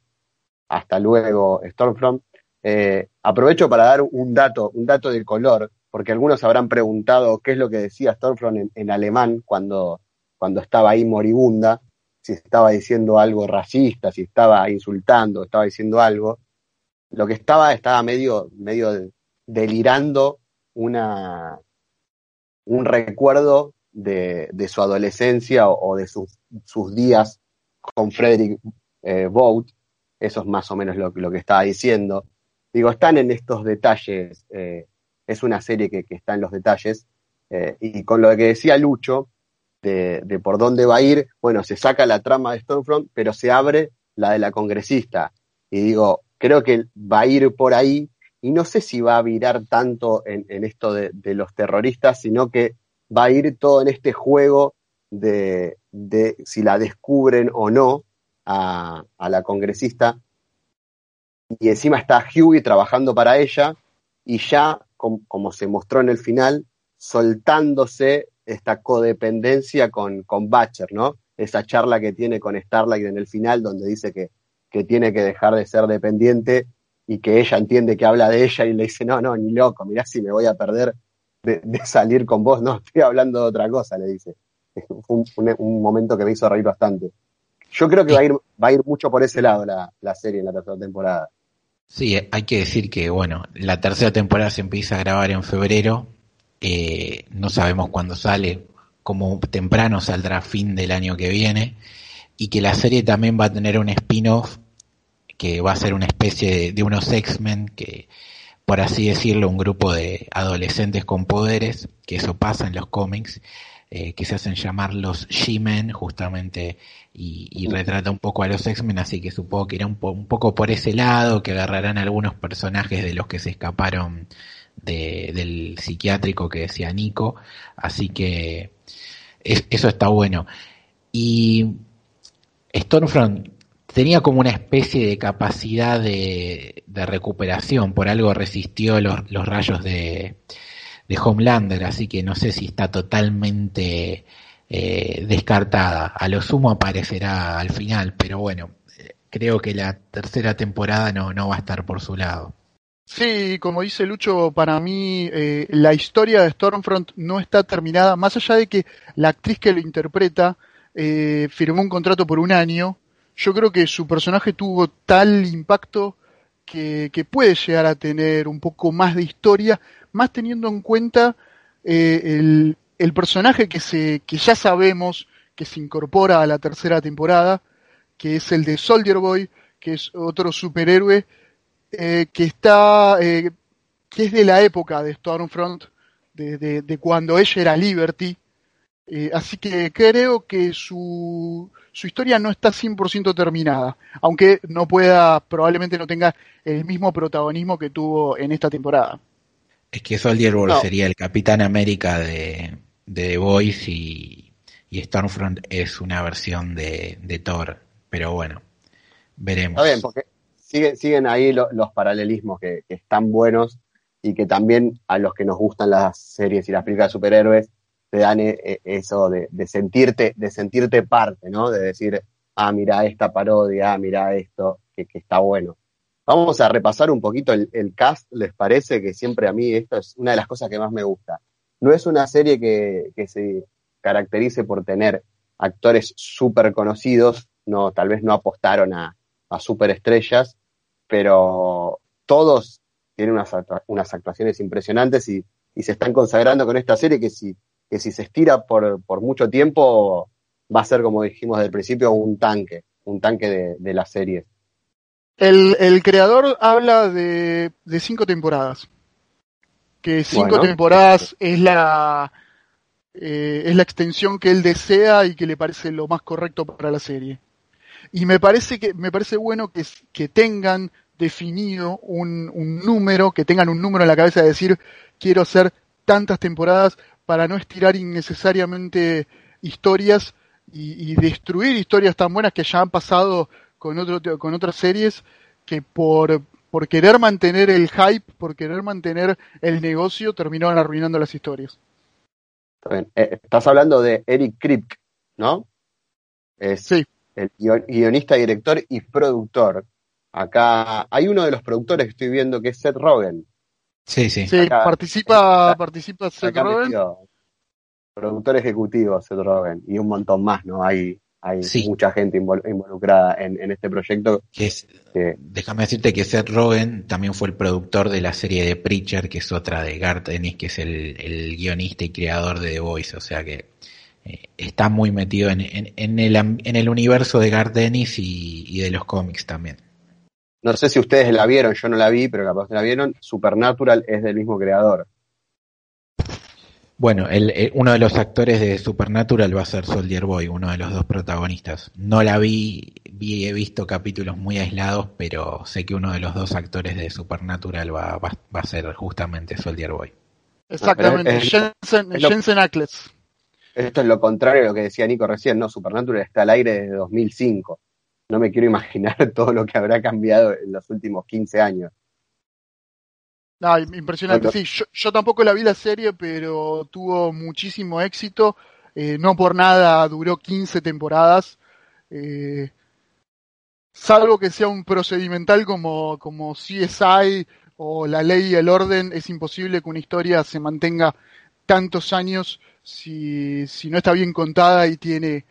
S1: hasta luego, Stormfront. Eh, aprovecho para dar un dato, un dato del color, porque algunos habrán preguntado qué es lo que decía Stormfront en, en alemán cuando, cuando estaba ahí moribunda, si estaba diciendo algo racista, si estaba insultando, estaba diciendo algo. Lo que estaba, estaba medio, medio delirando una, un recuerdo de, de su adolescencia o, de sus, sus, días con Frederick eh, eso es más o menos lo, lo, que estaba diciendo. Digo, están en estos detalles, eh, es una serie que, que, está en los detalles, eh, y con lo que decía Lucho, de, de, por dónde va a ir, bueno, se saca la trama de Stormfront, pero se abre la de la congresista. Y digo, creo que va a ir por ahí, y no sé si va a virar tanto en, esto de, los terroristas, sino que va a ir todo en este juego de, si la descubren o no a, la congresista. Y encima está Huey trabajando para ella y ya, com, como se mostró en el final, soltándose esta codependencia con, con ¿no? Esa charla que tiene con Starlight en el final, donde dice que, que tiene que dejar de ser dependiente y que ella entiende que habla de ella y le dice, no, no, ni loco, mirá si me voy a perder de, salir con vos, no, estoy hablando de otra cosa, le dice. Fue un, un, momento que me hizo reír bastante. Yo creo que va a ir, va a ir mucho por ese lado la, la serie en la tercera temporada.
S3: Sí, hay que decir que, bueno, la tercera temporada se empieza a grabar en febrero Eh, no sabemos cuándo sale, como temprano saldrá fin del año que viene. Y que la serie también va a tener un spin-off que va a ser una especie de, de unos X-Men que, por así decirlo, un grupo de adolescentes con poderes, que eso pasa en los cómics, eh, que se hacen llamar los She-Men, justamente, y, retrata un poco a los X-Men, así que supongo que irá un, un, poco por ese lado, que agarrarán algunos personajes de los que se escaparon de, del psiquiátrico que decía Nico, así que eso está bueno. Y Stormfront tenía como una especie de capacidad de, recuperación, por algo resistió los, rayos de, Homelander, así que no sé si está totalmente eh, descartada. A lo sumo aparecerá al final, pero bueno, creo que la tercera temporada no, no va a estar por su lado.
S2: Sí, como dice Lucho, para mí eh, la historia de Stormfront no está terminada, más allá de que la actriz que lo interpreta eh, firmó un contrato por un año yo creo que su personaje tuvo tal impacto que, puede llegar a tener un poco más de historia, más teniendo en cuenta eh, el, personaje que, se, que ya sabemos que se incorpora a la tercera temporada, que es el de Soldier Boy, que es otro superhéroe eh, que está, eh, que es de la época de Stormfront, de, de cuando ella era Liberty. así que creo que su, su historia no está 100% terminada, aunque no pueda, probablemente no tenga el mismo protagonismo que tuvo en esta temporada.
S3: Es que Soldier Boy sería el Capitán América de, de The Voice y, Stormfront es una versión de, Thor, pero bueno, veremos.
S1: Está bien, porque siguen ahí los paralelismos que, que están buenos y que también a los que nos gustan las series y las películas de superhéroes te dan eh, eh, eso de, sentirte, de sentirte parte, ¿no? De decir, ah, mira esta parodia, ah, mira esto, que, está bueno. Vamos a repasar un poquito el, cast, ¿les parece? Que siempre a mí esto es una de las cosas que más me gusta. No es una serie que, se caracterice por tener actores súper conocidos, no, tal vez no apostaron a, a superestrellas, pero todos tienen unas, actuaciones impresionantes y, se están consagrando con esta serie que si que si se estira por, por mucho tiempo va a ser, como dijimos del principio, un tanque, un tanque de, de la serie.
S2: El, el, creador habla de, de cinco temporadas. Que cinco temporadas es la eh, es la extensión que él desea y que le parece lo más correcto para la serie. Y me parece que me parece bueno que, que tengan definido un, un número, que tengan un número en la cabeza de decir quiero hacer tantas temporadas para no estirar innecesariamente historias y, destruir historias tan buenas que ya han pasado con, otro, con otras series que por, por querer mantener el hype, por querer mantener el negocio, terminaron arruinando las historias.
S1: Eh, estás hablando de Eric Kripke, ¿no?
S2: sí.
S1: El guionista, director y productor. Acá hay uno de los productores que estoy viendo que es Seth Rogen.
S2: Sí, sí. Sí, participa, participa Seth Rogen.
S1: Productor ejecutivo Seth Rogen y un montón más, ¿no? Hay, hay mucha gente involucrada en, este proyecto.
S3: Déjame decirte que Seth Rogen también fue el productor de la serie de Preacher, que es otra de Garth Ennis, que es el, guionista y creador de The Voice, o sea que eh, está muy metido en, en, el, en el universo de Garth Ennis y, y de los cómics también.
S1: No sé si ustedes la vieron, yo no la vi, pero capaz que la vieron. Supernatural es del mismo creador.
S3: Bueno, el, uno de los actores de Supernatural va a ser Soldier Boy, uno de los dos protagonistas. No la vi, vi he visto capítulos muy aislados, pero sé que uno de los dos actores de Supernatural va, va, a ser justamente Soldier Boy.
S2: Exactamente, Jensen, Jensen Ackles.
S1: Esto es lo contrario a lo que decía Nico recién, ¿no? Supernatural está al aire desde 2005 no me quiero imaginar <laughs> todo lo que habrá cambiado en los últimos 15 años.
S2: No, impresionante. Sí, yo, tampoco la vi la serie, pero tuvo muchísimo éxito. Eh, no por nada duró 15 temporadas. Eh, salvo que sea un procedimental como, como CSI o La Ley y el Orden, es imposible que una historia se mantenga tantos años si, si no está bien contada y tiene,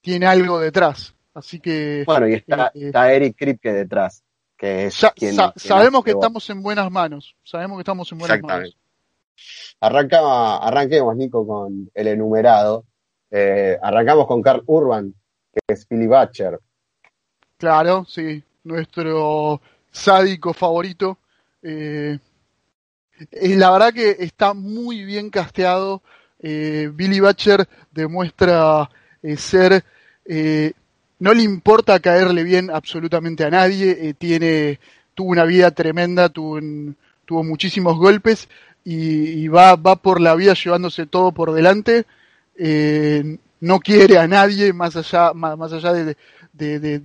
S2: tiene algo detrás. Así que.
S1: Bueno, y está, eh, está Eric Kripke detrás. Que es
S2: sabemos que estamos en buenas manos. Sabemos que estamos en buenas manos.
S1: Arranca, arranquemos, Nico, con el enumerado. Eh, arrancamos con Carl Urban, que es Billy Butcher.
S2: Claro, sí, nuestro sádico favorito. Eh, la verdad que está muy bien casteado. Eh, Billy Butcher demuestra eh, ser, eh, no le importa caerle bien absolutamente a nadie, eh, tiene, tuvo una vida tremenda, tuvo, muchísimos golpes y, va, va por la vida llevándose todo por delante. Eh, no quiere a nadie más allá, más, allá de,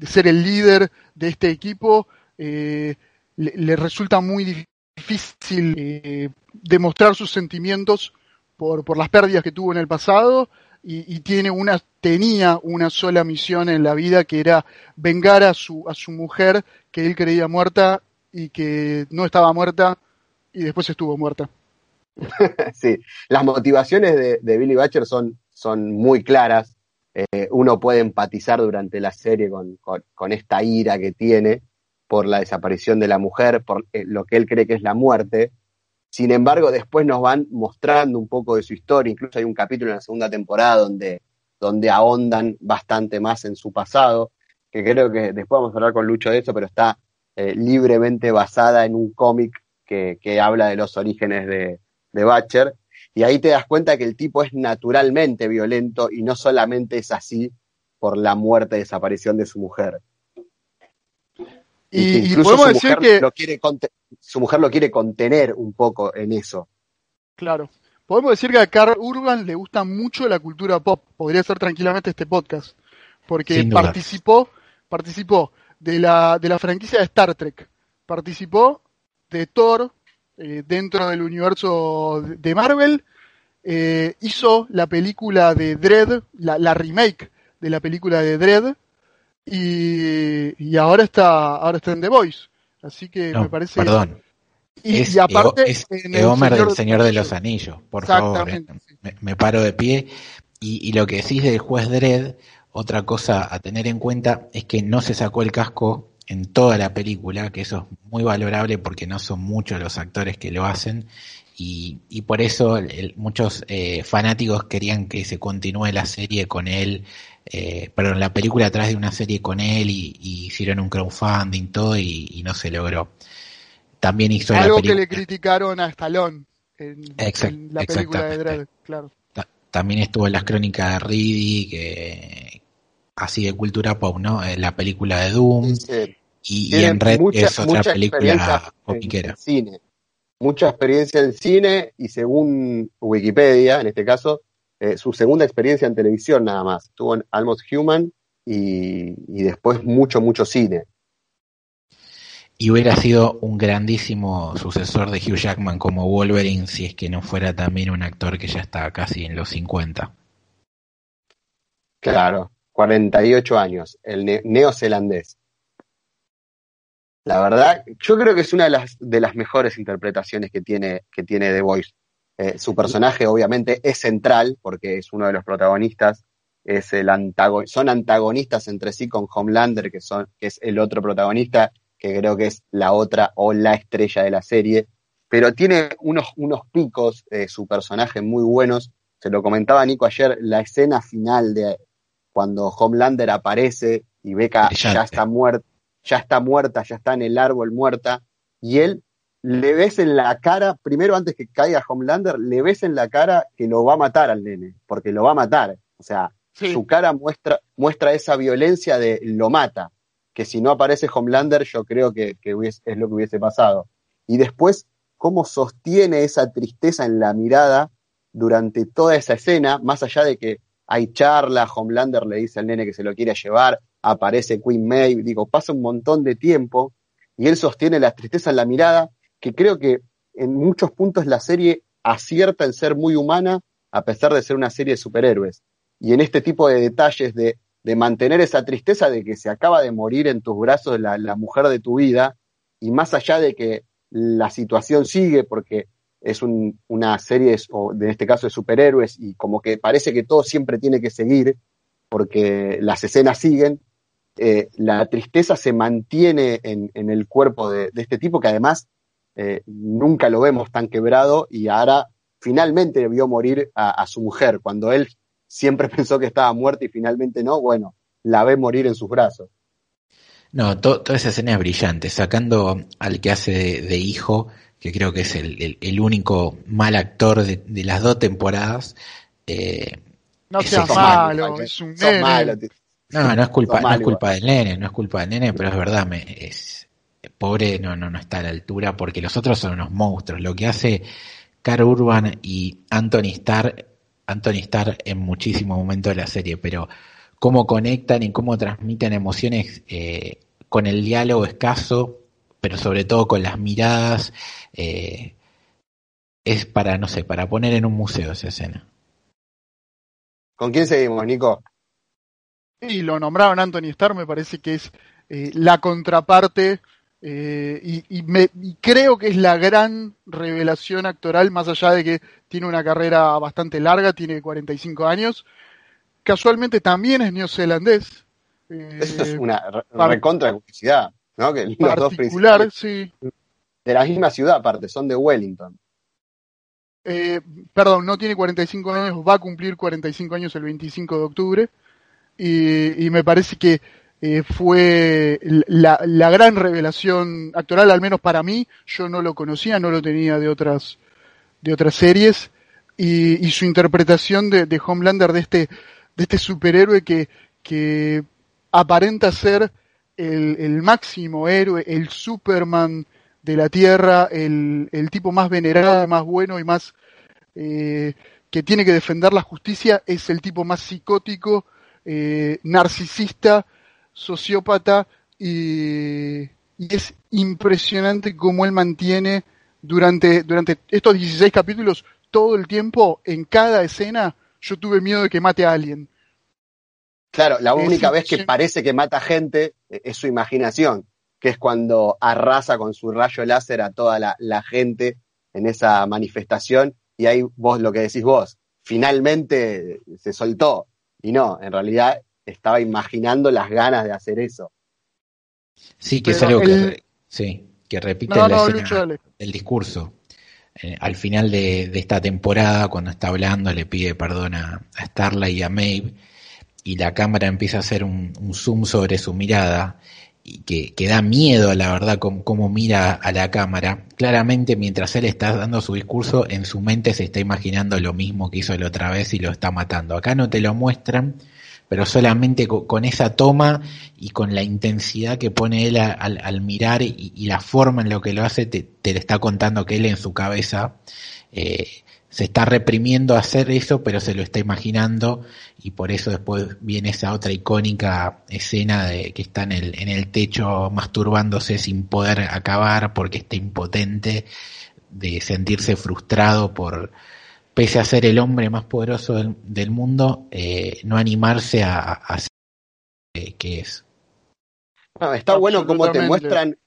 S2: ser el líder de este equipo. Eh, le, resulta muy difícil demostrar sus sentimientos por las pérdidas que tuvo en el pasado y, tiene una, tenía una sola misión en la vida que era vengar a su, a su mujer que él creía muerta y que no estaba muerta y después estuvo muerta. <laughs>
S1: sí, las motivaciones de, Billy Butcher son, son muy claras. Eh, uno puede empatizar durante la serie con, con, con, esta ira que tiene por la desaparición de la mujer, por eh, lo que él cree que es la muerte. Sin embargo, después nos van mostrando un poco de su historia. Incluso hay un capítulo en la segunda temporada donde, donde ahondan bastante más en su pasado, que creo que después vamos a hablar con Lucho de eso, pero está eh, libremente basada en un cómic que, que habla de los orígenes de, de Butcher, y ahí te das cuenta que el tipo es naturalmente violento y no solamente es así por la muerte y desaparición de su mujer.
S2: Y, y, que incluso y podemos
S1: su
S2: decir que
S1: lo quiere su mujer lo quiere contener un poco en eso.
S2: Claro. Podemos decir que a Carl Urban le gusta mucho la cultura pop. Podría ser tranquilamente este podcast. Porque participó, participó de la, de la franquicia de Star Trek. Participó de Thor, eh, dentro del universo de Marvel. Eh, hizo la película de Dread, la, la, remake de la película de Dread, y, y, ahora está ahora está en The Voice. Así que
S3: no,
S2: me parece.
S3: Perdón.
S2: Y,
S3: es,
S2: y aparte.
S3: Es Eomer del Señor de los Anillos, por favor. Eh. Me, me, paro de pie. Y, y lo que decís del juez Dredd, otra cosa a tener en cuenta es que no se sacó el casco en toda la película, que eso es muy valorable porque no son muchos los actores que lo hacen y, y por eso el, muchos eh, fanáticos querían que se continúe la serie con él, eh, perdón, la película atrás de una serie con él y, y hicieron un crowdfunding todo y, y, no se logró. También hizo
S2: algo
S3: la
S2: que le criticaron a Stallone en,
S3: Exact,
S2: en la película de Dredd, claro.
S3: También estuvo en las crónicas de Reedy, que, así de cultura pop, ¿no? En la película de Doom.
S1: Sí.
S3: Y, y, en Red mucha, es otra película comiquera.
S1: Cine. Mucha experiencia en cine y según Wikipedia, en este caso, eh, su segunda experiencia en televisión nada más. Estuvo en Almost Human y, y después mucho, mucho cine.
S3: Y hubiera sido un grandísimo sucesor de Hugh Jackman como Wolverine si es que no fuera también un actor que ya está casi en los 50.
S1: Claro, 48 años, el ne neozelandés. La verdad, yo creo que es una de las, de las mejores interpretaciones que tiene, que tiene The Voice. Eh, su personaje obviamente es central porque es uno de los protagonistas, es el antagon son antagonistas entre sí con Homelander, que, son, que es el otro protagonista, que creo que es la otra o la estrella de la serie, pero tiene unos, unos picos eh, su personaje muy buenos. Se lo comentaba Nico ayer, la escena final de cuando Homelander aparece y Becca ya está muerta ya está muerta, ya está en el árbol muerta, y él le ves en la cara, primero antes que caiga Homelander, le ves en la cara que lo va a matar al nene, porque lo va a matar. O sea, sí. su cara muestra, muestra esa violencia de lo mata, que si no aparece Homelander yo creo que, que hubiese, es lo que hubiese pasado. Y después, cómo sostiene esa tristeza en la mirada durante toda esa escena, más allá de que hay charla, Homelander le dice al nene que se lo quiere llevar, aparece Queen May, digo, pasa un montón de tiempo y él sostiene la tristeza en la mirada, que creo que en muchos puntos la serie acierta en ser muy humana a pesar de ser una serie de superhéroes. Y en este tipo de detalles de, de mantener esa tristeza de que se acaba de morir en tus brazos la, mujer de tu vida, y más allá de que la situación sigue porque es un, una serie, o en este caso de superhéroes, y como que parece que todo siempre tiene que seguir, porque las escenas siguen, eh, la tristeza se mantiene en, el cuerpo de, este tipo, que además eh, nunca lo vemos tan quebrado y ahora finalmente vio morir a, su mujer, cuando él siempre <laughs> pensó que estaba muerta y finalmente no, bueno, la ve morir en sus brazos.
S3: No, toda esa escena es brillante, sacando al que hace de, hijo, que creo que es el, único mal actor de, las dos temporadas.
S2: Eh, no sea malo, es un nene.
S3: no, no es culpa, no es culpa del nene, no es culpa del nene, pero es verdad, me, es pobre no, no, no está a la altura porque los otros son unos monstruos. Lo que hace Carl Urban y Anthony Starr, Anthony Starr en muchísimos momentos de la serie, pero cómo conectan y cómo transmiten emociones eh, con el diálogo escaso, pero sobre todo con las miradas, eh, es para, no sé, para poner en un museo esa escena.
S1: ¿Con quién seguimos, Nico?
S2: Y lo nombraron Anthony Starr, me parece que es eh, la contraparte y, y, me, creo que es la gran revelación actoral, más allá de que tiene una carrera bastante larga, tiene 45 años, casualmente también es neozelandés.
S1: Eh, Eso es una recontra publicidad, ¿no? Que los
S2: particular, sí.
S1: De la misma ciudad, aparte, son de Wellington.
S2: Eh, perdón, no tiene 45 años, va a cumplir 45 años el 25 de octubre. Y, me parece que eh, fue la, gran revelación actoral, al menos para mí. Yo no lo conocía, no lo tenía de otras, de otras series. Y, su interpretación de, de Homelander, de este de este superhéroe que, aparenta ser el, máximo héroe, el Superman de la Tierra, el, el tipo más venerado, más bueno y más eh, que tiene que defender la justicia, es el tipo más psicótico, eh, narcisista, sociópata y, y, es impresionante cómo él mantiene durante, durante estos 16 capítulos todo el tiempo en cada escena yo tuve miedo de que mate a alguien.
S1: Claro, la única vez que parece que mata gente eh, es su imaginación, que es cuando arrasa con su rayo láser a toda la, gente en esa manifestación y ahí vos lo que decís vos, finalmente se soltó y no, en realidad estaba imaginando las ganas de hacer eso.
S3: Sí, que es algo que, sí, que repite el discurso. Eh, al final de, esta temporada, cuando está hablando, le pide perdón a, Starla y a Maeve, y la cámara empieza a hacer un, zoom sobre su mirada, y que, da miedo, la verdad, cómo, mira a la cámara. Claramente, mientras él está dando su discurso, en su mente se está imaginando lo mismo que hizo la otra vez y lo está matando. Acá no te lo muestran, pero solamente con, esa toma y con la intensidad que pone él al, mirar y, la forma en lo que lo hace, te, le está contando que él en su cabeza eh, se está reprimiendo hacer eso, pero se lo está imaginando y por eso después viene esa otra icónica escena de que está en el, en el techo masturbándose sin poder acabar porque está impotente, de sentirse frustrado por pese a ser el hombre más poderoso del, mundo, eh, no animarse a, ser que es.
S1: está bueno cómo te muestran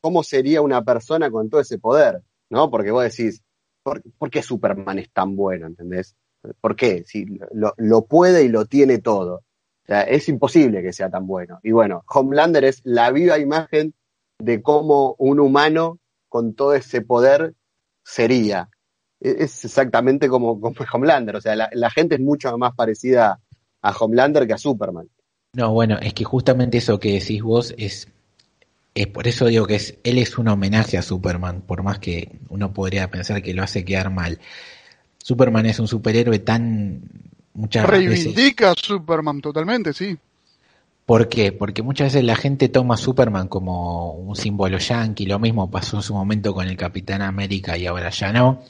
S1: cómo sería una persona con todo ese poder, ¿no? Porque vos decís, ¿por, qué Superman es tan bueno, entendés? ¿Por qué? Si lo, puede y lo tiene todo. O sea, es imposible que sea tan bueno. Y bueno, Homelander es la viva imagen de cómo un humano con todo ese poder sería. E-, es exactamente como, como <laughs> Homelander, o sea, la, gente es mucho más parecida a Homelander que a Superman.
S3: No, bueno, es que justamente eso que decís vos es, es por eso digo que es, él es un homenaje a Superman, por más que uno podría pensar que lo hace quedar mal. Superman es un superhéroe tan muchas
S2: Reivindica a Superman totalmente, sí.
S3: ¿Por qué? Porque muchas veces la gente toma a Superman como un símbolo yankee, lo mismo pasó en su momento con el Capitán América y ahora ya no.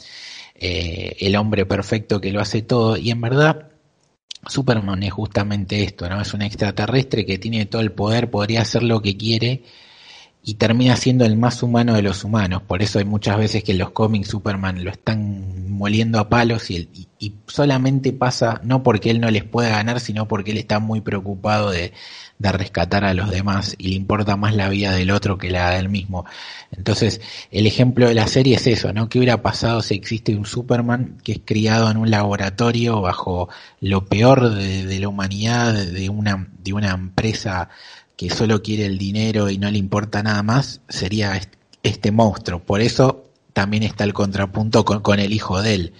S3: Eh, el hombre perfecto que lo hace todo, y en verdad Superman es justamente esto, ¿no? Es un extraterrestre que tiene todo el poder, podría hacer lo que quiere y termina siendo el más humano de los humanos. Por eso hay muchas veces que en los cómics Superman lo están moliendo a palos y, y, solamente pasa no porque él no les pueda ganar, sino porque él está muy preocupado de, de, rescatar a los demás y le importa más la vida del otro que la del mismo. Entonces, el ejemplo de la serie es eso, ¿no? ¿Qué hubiera pasado si existe un Superman que es criado en un laboratorio bajo lo peor de, de la humanidad, de una, de una empresa que solo quiere el dinero y no le importa nada más, sería este monstruo. Por eso también está el contrapunto con, el hijo de él.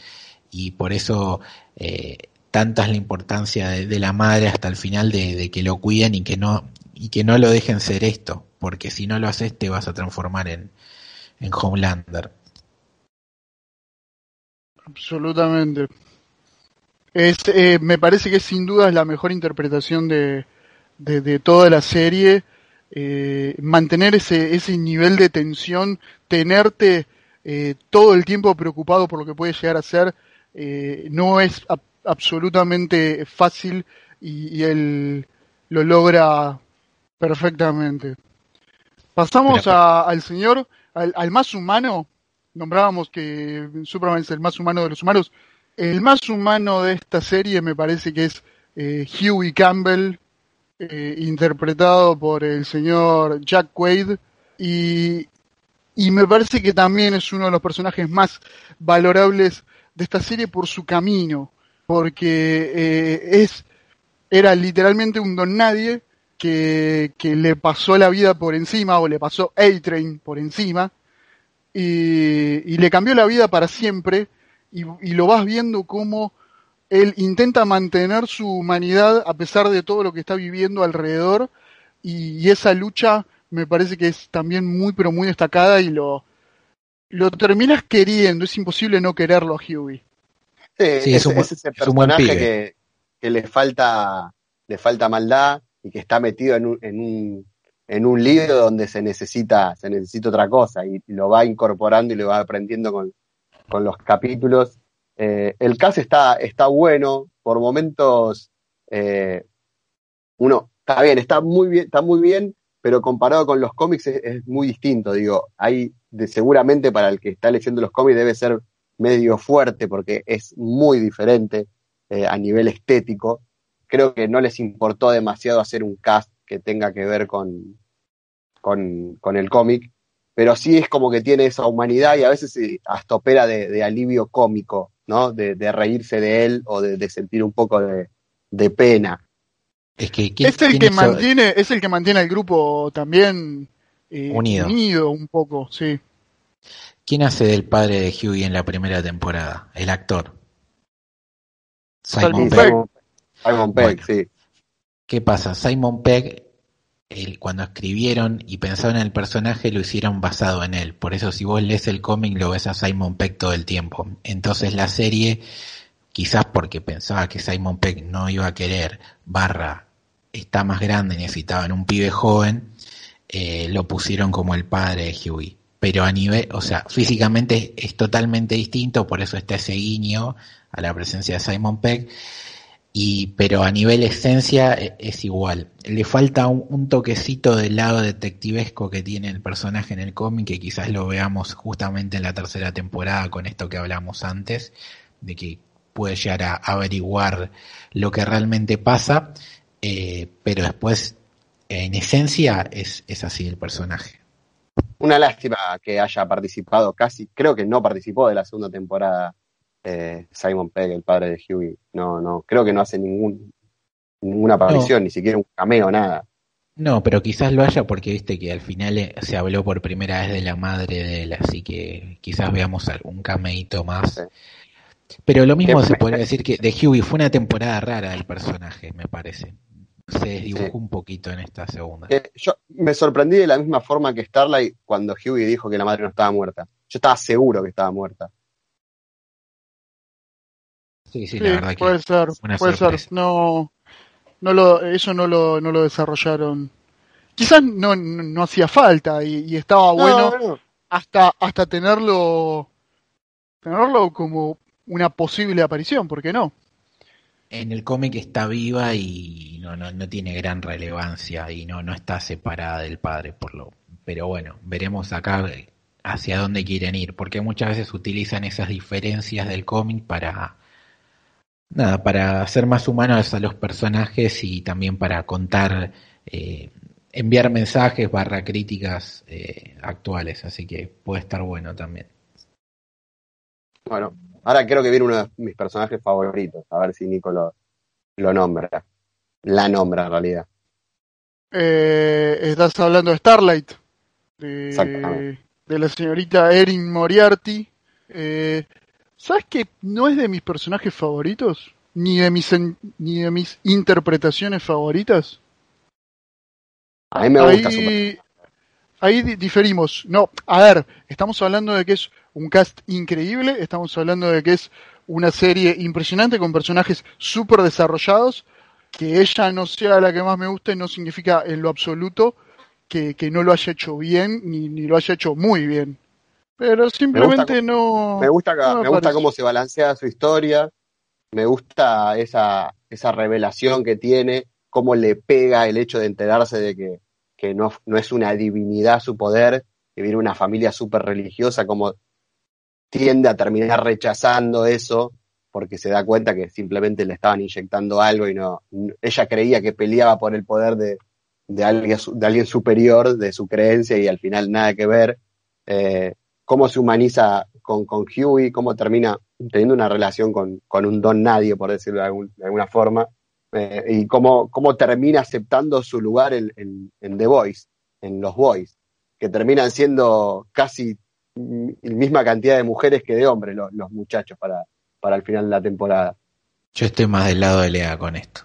S3: Y por eso eh, tanta es la importancia de, la madre hasta el final de, que lo cuiden y que no y que no lo dejen ser esto, porque si no lo haces te vas a transformar en, en Homelander.
S2: Absolutamente. Es, eh, me parece que sin duda es la mejor interpretación de, de, toda la serie. Eh, mantener ese, ese nivel de tensión, tenerte eh, todo el tiempo preocupado por lo que puede llegar a ser, no es absolutamente fácil y, él lo logra perfectamente. Pasamos al señor, al, al, más humano, nombrábamos que Superman es el más humano de los humanos, el más humano de esta serie me parece que es eh, Huey Campbell, eh, interpretado por el señor Jack Quaid, y, y me parece que también es uno de los personajes más valorables de esta serie por su camino, porque eh, es era literalmente un don nadie que, que, le pasó la vida por encima o le pasó A-Train por encima y, y, le cambió la vida para siempre y, y, lo vas viendo como él intenta mantener su humanidad a pesar de todo lo que está viviendo alrededor y, esa lucha me parece que es también muy pero muy destacada y lo, lo terminas queriendo, es imposible no quererlo a Huey.
S1: Sí, es, un, ese personaje que, que, le falta le falta maldad y que está metido en un, en un, en un libro donde se necesita, se necesita otra cosa y lo va incorporando y lo va aprendiendo con, con los capítulos. Eh, el caso está, está bueno, por momentos eh, uno está bien, está muy bien, está muy bien, pero comparado con los cómics es, muy distinto. Digo, hay seguramente para el que está leyendo los cómics debe ser medio fuerte porque es muy diferente eh, a nivel estético. Creo que no les importó demasiado hacer un cast que tenga que ver con, con, con el cómic, pero sí es como que tiene esa humanidad y a veces hasta opera de alivio cómico, ¿no? De, de, reírse de él o de, de sentir un poco de, de pena.
S2: Es que es el que mantiene, es el que mantiene al grupo también eh, unido. unido un poco, sí.
S3: ¿Quién hace del padre de Hughie en la primera temporada? El actor.
S1: Simon, Pegg. Simon Pegg, sí.
S3: ¿Qué pasa? Simon Pegg, cuando escribieron y pensaron en el personaje, lo hicieron basado en él. Por eso, si vos lees el cómic, lo ves a Simon Pegg todo el tiempo. Entonces, la serie, quizás porque pensaba que Simon Pegg no iba a querer, barra, está más grande, necesitaban un pibe joven, eh, lo pusieron como el padre de Hughie pero a nivel, o sea, físicamente es totalmente distinto, por eso está ese guiño a la presencia de Simon Peck, y, pero a nivel esencia e, es igual. Le falta un, toquecito del lado detectivesco que tiene el personaje en el cómic, que quizás lo veamos justamente en la tercera temporada con esto que hablamos antes, de que puede llegar a averiguar lo que realmente pasa, eh, pero después, en esencia, es, es así el personaje.
S1: Una lástima que haya participado casi, creo que no participó de la segunda temporada eh, Simon Pegg, el padre de Huey. No, no, creo que no hace ningún, ninguna aparición, ni siquiera un cameo, nada.
S3: No, pero quizás lo haya porque viste que al final eh, se habló por primera vez de la madre de él, así que quizás veamos algún cameito más. Pero lo mismo se podría decir que de Huey fue una temporada rara del personaje, me parece se desdibujó un poquito en esta segunda.
S1: Eh, yo me sorprendí de la misma forma que Starlight cuando Hughie dijo que la madre no estaba muerta. Yo estaba seguro que estaba muerta.
S2: Sí, sí, la verdad puede ser, puede ser. No, no lo, eso no lo, no lo desarrollaron. Quizás no, no, hacía falta y, estaba bueno hasta hasta tenerlo tenerlo como una posible aparición, ¿por qué no?
S3: en el cómic está viva y no, no, no, tiene gran relevancia y no, no está separada del padre por lo pero bueno veremos acá hacia dónde quieren ir porque muchas veces utilizan esas diferencias del cómic para nada para hacer más humanos a los personajes y también para contar eh, enviar mensajes barra críticas eh, actuales así que puede estar bueno también
S1: bueno Ahora creo que viene uno de mis personajes favoritos, a ver si Nico lo, nombra. La nombra en realidad.
S2: Eh, estás hablando de Starlight. De, de la señorita Erin Moriarty. Eh, ¿Sabes que no es de mis personajes favoritos? Ni de mis, ni de mis interpretaciones favoritas.
S1: A mí me gusta ahí,
S2: ahí diferimos. No, a ver, estamos hablando de que es un cast increíble, estamos hablando de que es una serie impresionante con personajes súper desarrollados. Que ella no sea la que más me guste no significa en lo absoluto que, no lo haya hecho bien ni, ni, lo haya hecho muy bien. Pero simplemente no.
S1: Me gusta, me, gusta cómo se balancea su historia. Me gusta esa, esa revelación que tiene, cómo le pega el hecho de enterarse de que, que no, no es una divinidad su poder, que viene una familia súper religiosa, como tiende a terminar rechazando eso porque se da cuenta que simplemente le estaban inyectando algo y no, ella creía que peleaba por el poder de, de, alguien, de alguien superior, de su creencia y al final nada que ver. Eh, cómo se humaniza con, con Huey, cómo termina teniendo una relación con, con un don nadie, por decirlo de, alguna forma, eh, y cómo, cómo termina aceptando su lugar en, en The Voice, en los Boys, que terminan siendo casi la misma cantidad de mujeres que de hombres los, muchachos para, para el final de la temporada.
S3: Yo estoy más del lado de Lea con esto.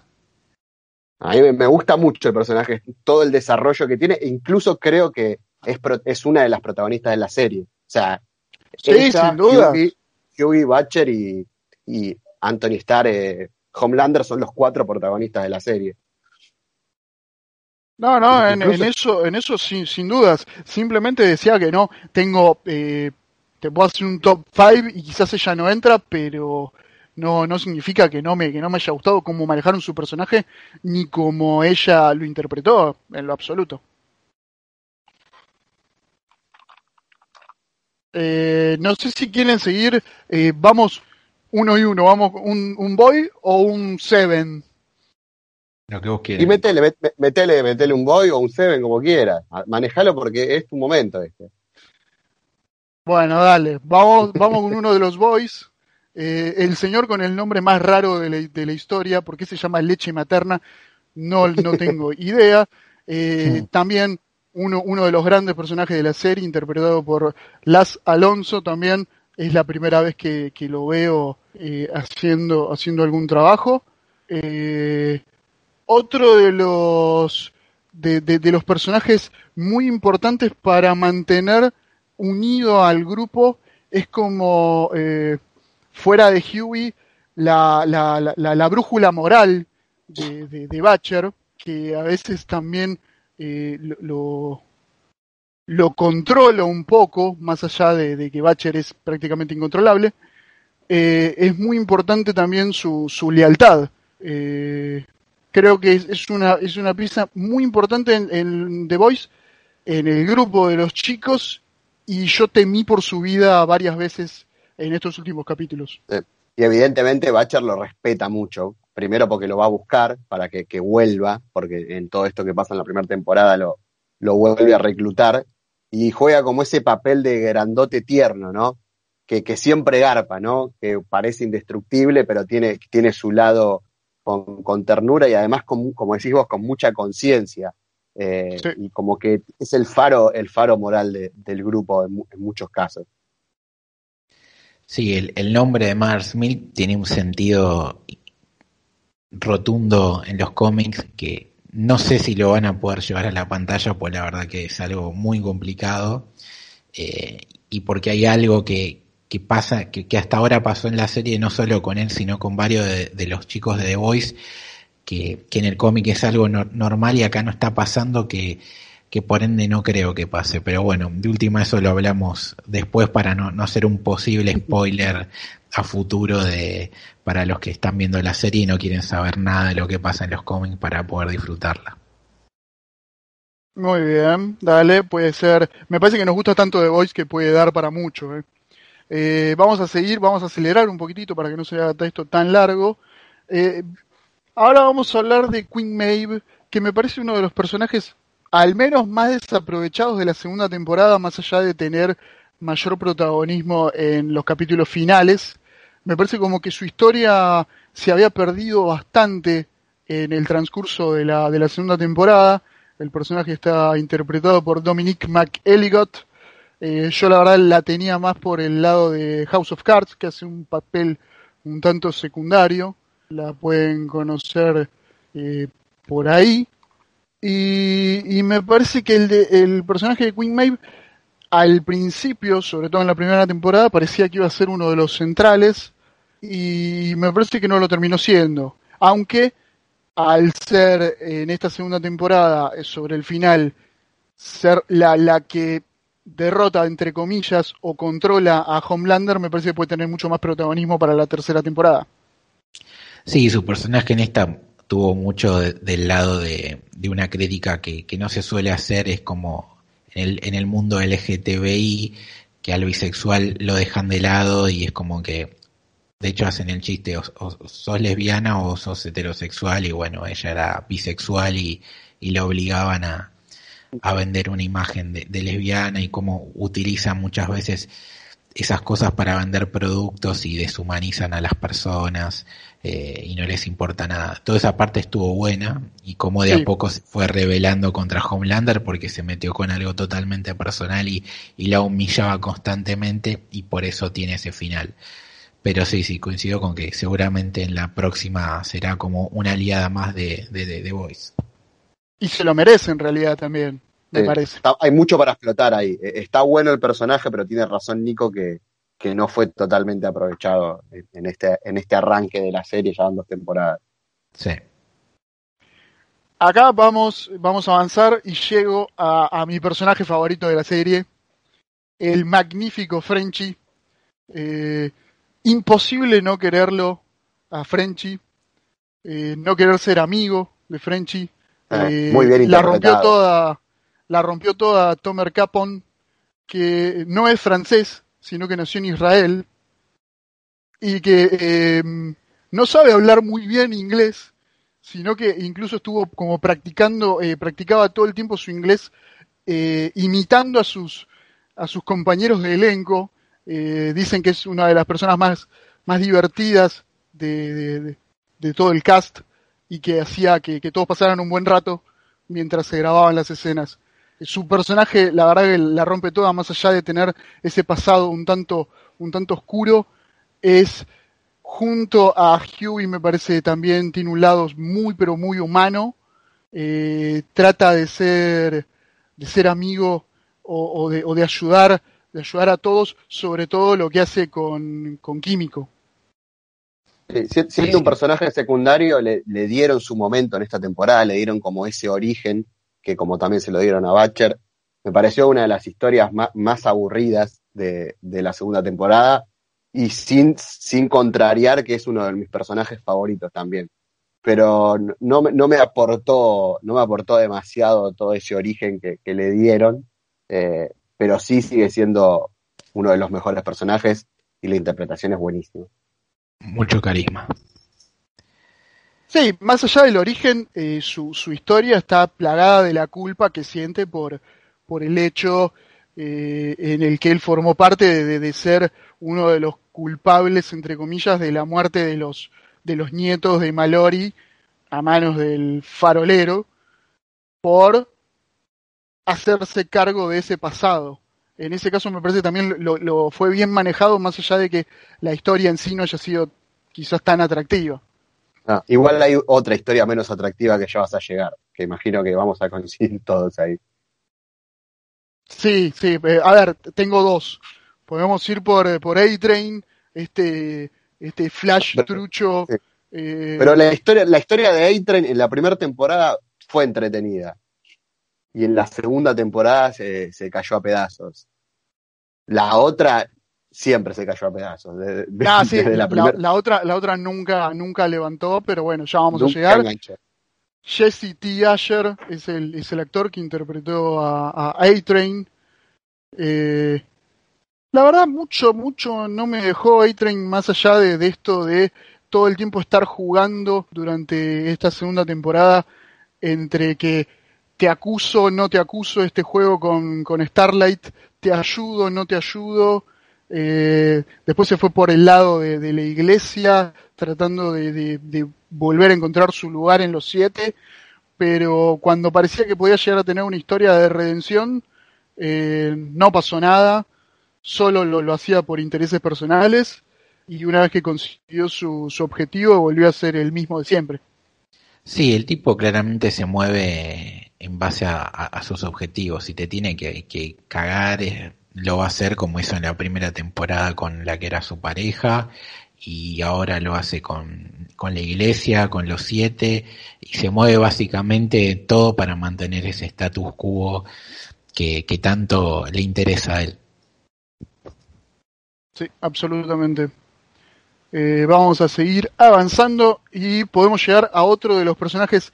S1: A mí me gusta mucho el personaje, todo el desarrollo que tiene, incluso creo que es, es una de las protagonistas de la serie. O sea,
S2: sí, sin duda.
S1: Butcher y, y Anthony Starr, eh, Homelander son los cuatro protagonistas de la serie.
S2: No, no, en, eso, en eso sin, sin dudas. Simplemente decía que no, tengo, eh, te puedo hacer un top 5 y quizás ella no entra, pero no, no significa que no me, que no me haya gustado cómo manejaron su personaje, ni cómo ella lo interpretó en lo absoluto. Eh, no sé si quieren seguir, eh, vamos uno y uno, vamos un, un boy o un seven.
S3: Lo que vos quieras.
S1: Y metele, metele, metele un boy o un seven como quieras. Manejalo porque es tu momento este.
S2: Bueno, dale. Vamos, vamos con uno de los boys. Eh, el señor con el nombre más raro de la, de la, historia, ¿por qué se llama leche materna? No, no tengo idea. Eh, también uno, uno de los grandes personajes de la serie, interpretado por Las Alonso, también es la primera vez que, que lo veo eh, haciendo, haciendo algún trabajo. Eh, otro de los de, de, los personajes muy importantes para mantener unido al grupo es como eh, fuera de Huey la, la, la, la brújula moral de, de, de, Batcher que a veces también eh, lo, lo controla un poco más allá de, que Batcher es prácticamente incontrolable eh, es muy importante también su, su lealtad eh, creo que es, una, es una pieza muy importante en, The Voice, en el grupo de los chicos, y yo temí por su vida varias veces en estos últimos capítulos.
S1: Y evidentemente Bacher lo respeta mucho, primero porque lo va a buscar para que, vuelva, porque en todo esto que pasa en la primera temporada lo, lo vuelve a reclutar, y juega como ese papel de grandote tierno, ¿no? Que, que siempre garpa, ¿no? Que parece indestructible, pero tiene, tiene su lado con, ternura y además, con, como decís vos, con mucha conciencia. Eh, y como que es el faro, el faro moral del grupo en, muchos casos.
S3: Sí, el, nombre de Mars Milk tiene un sentido rotundo en los cómics que no sé si lo van a poder llevar a la pantalla, pues la verdad que es algo muy complicado. Eh, y porque hay algo que, que pasa, que, hasta ahora pasó en la serie, no solo con él, sino con varios de, los chicos de The Voice, que, en el cómic es algo normal y acá no está pasando, que, que por ende no creo que pase. Pero bueno, de última eso lo hablamos después para no, no hacer un posible spoiler a futuro de para los que están viendo la serie y no quieren saber nada de lo que pasa en los cómics para poder disfrutarla.
S2: Muy bien, dale, puede ser. Me parece que nos gusta tanto The Voice que puede dar para mucho. ¿eh? Eh, vamos a seguir, vamos a acelerar un poquitito para que no sea esto tan largo. Eh, ahora vamos a hablar de Queen Maeve, que me parece uno de los personajes al menos más desaprovechados de la segunda temporada, más allá de tener mayor protagonismo en los capítulos finales. Me parece como que su historia se había perdido bastante en el transcurso de la, de la segunda temporada. El personaje está interpretado por Dominic McElligott, Eh, yo la verdad la tenía más por el lado de House of Cards, que hace un papel un tanto secundario. La pueden conocer eh, por ahí. Y, me parece que el, de, el personaje de Queen Maeve al principio, sobre todo en la primera temporada, parecía que iba a ser uno de los centrales y me parece que no lo terminó siendo. Aunque al ser en esta segunda temporada, eh, sobre el final, ser la, la que derrota, entre comillas, o controla a Homelander, me parece que puede tener mucho más protagonismo para la tercera temporada.
S3: Sí, su personaje en esta tuvo mucho del lado de, una crítica que, no se suele hacer, es como en el, en el mundo LGTBI, que al bisexual lo dejan de lado y es como que, de hecho hacen el chiste, o, sos lesbiana o sos heterosexual y bueno, ella era bisexual y, y la obligaban a, a vender una imagen de, lesbiana y cómo utilizan muchas veces esas cosas para vender productos y deshumanizan a las personas eh, y no les importa nada. Toda esa parte estuvo buena y cómo de a poco se fue revelando contra Homelander porque se metió con algo totalmente personal y, la humillaba constantemente y por eso tiene ese final. Pero sí, sí, coincido con que seguramente en la próxima será como una aliada más de, de, de, de Voice.
S2: Y se lo merece en realidad también, me parece.
S1: hay mucho para explotar ahí. E, está bueno el personaje, pero tiene razón Nico que, que no fue totalmente aprovechado en este, en este arranque de la serie, ya en dos temporadas.
S3: Sí.
S2: Acá vamos, vamos a avanzar y llego a, mi personaje favorito de la serie, el magnífico Frenchy. Eh, imposible no quererlo a Frenchy, eh, no querer ser amigo de Frenchy.
S1: Ah, eh, muy bien
S2: la rompió toda, la rompió toda Tomer Capon, que no es francés, sino que nació en Israel y que em, no sabe hablar muy bien inglés, sino que incluso estuvo como practicando, eh, practicaba todo el tiempo su inglés eh, imitando a sus a sus compañeros de elenco. dicen que es una de las personas más, más divertidas de, de todo el cast y que hacía que, todos pasaran un buen rato mientras se grababan las escenas. Su personaje, la verdad que la rompe toda, más allá de tener ese pasado un tanto, un tanto oscuro, es junto a Huey me parece también tiene un lado muy pero muy humano. Eh, trata de ser, de ser amigo o, de, o, de, ayudar, de ayudar a todos, sobre todo lo que hace con, con Químico
S1: siendo un personaje secundario, le, dieron su momento en esta temporada, le dieron como ese origen, que como también se lo dieron a Butcher. Me pareció una de las historias más, aburridas de, la segunda temporada y sin, sin contrariar que es uno de mis personajes favoritos también. Pero no, no, me aportó, no me aportó demasiado todo ese origen que, le dieron, eh, pero sí sigue siendo uno de los mejores personajes y la interpretación es buenísima
S3: mucho carisma.
S2: Sí, más allá del origen, eh, su, su, historia está plagada de la culpa que siente por, por el hecho eh, en el que él formó parte de, de, ser uno de los culpables, entre comillas, de la muerte de los, de los nietos de Malori a manos del farolero, por hacerse cargo de ese pasado en ese caso me parece también lo, fue bien manejado, más allá de que la historia en sí no haya sido quizás tan atractiva.
S1: Ah, igual hay otra historia menos atractiva que ya vas a llegar, que imagino que vamos a coincidir <laughs> todos ahí.
S2: Sí, sí, eh, a ver, tengo dos. Podemos ir por, eh, por A-Train, este, este flash trucho.
S1: Eh, Pero la historia, la historia de A-Train en la primera temporada fue entretenida y en la segunda temporada se, se cayó a pedazos. La otra siempre se cayó a pedazos.
S2: ah, <laughs> sí, la, otra, la otra nunca, nunca levantó, pero bueno, ya vamos a llegar. Jesse T. Asher es el, es el actor que interpretó a A-Train. Eh, la verdad, mucho, mucho no me dejó A-Train más allá de, de, esto de todo el tiempo estar jugando durante esta segunda temporada entre que te acuso, no te acuso este juego con, con Starlight, te ayudo, no te ayudo. Eh, después se fue por el lado de, la iglesia, tratando de, volver a encontrar su lugar en los siete, pero cuando parecía que podía llegar a tener una historia de redención, eh, no pasó nada, solo lo, hacía por intereses personales y una vez que consiguió su, objetivo volvió a ser el mismo de siempre.
S3: Sí, el tipo claramente se mueve en base a, sus objetivos. Si te tiene que, que cagar, lo va a hacer como hizo en la primera temporada con la que era su pareja y ahora lo hace con, con la iglesia, con los siete, y se mueve básicamente todo para mantener ese status quo que, que tanto le interesa a él.
S2: Sí, absolutamente. Eh, vamos a seguir avanzando y podemos llegar a otro de los personajes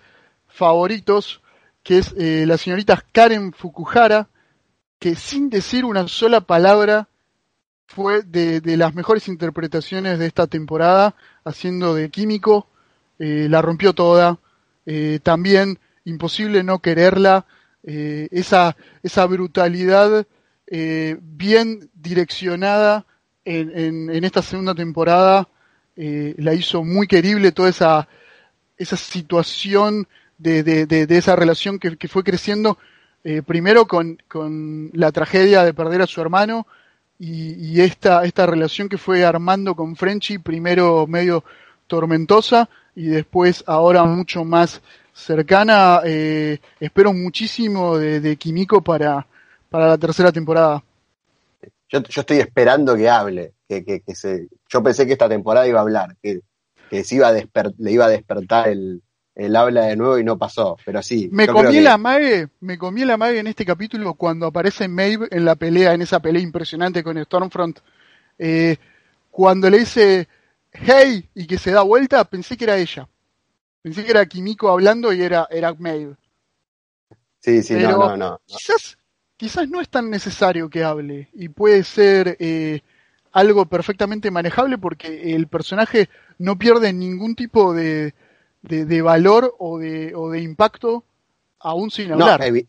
S2: favoritos, que es eh, la señorita Karen Fukuhara, que sin decir una sola palabra fue de, de, las mejores interpretaciones de esta temporada, haciendo de químico, eh, la rompió toda, eh, también imposible no quererla, eh, esa, esa brutalidad bien direccionada en, en, en, esta segunda temporada, la hizo muy querible toda esa, esa situación de, de, de esa relación que, que fue creciendo, primero con, con la tragedia de perder a su hermano, y, esta, esta relación que fue armando con Frenchy, primero medio tormentosa y después ahora mucho más cercana. Eh, espero muchísimo de, de Kimiko para, para la tercera temporada.
S1: Yo, estoy esperando que hable, que, que, que, se, yo pensé que esta temporada iba a hablar, que, que se iba a le iba a despertar el, el habla de nuevo y no pasó, pero sí.
S2: Me comí que... la mague, me comí la mague en este capítulo cuando aparece Maeve en la pelea, en esa pelea impresionante con Stormfront. Eh, cuando le dice hey y que se da vuelta, pensé que era ella. Pensé que era Kimiko hablando y era, era Maeve.
S1: Sí, sí, pero no, no, no.
S2: Quizás, quizás no es tan necesario que hable y puede ser eh, algo perfectamente manejable porque el personaje no pierde ningún tipo de, de, de valor o de, o de impacto aún sin hablar.
S1: No, evi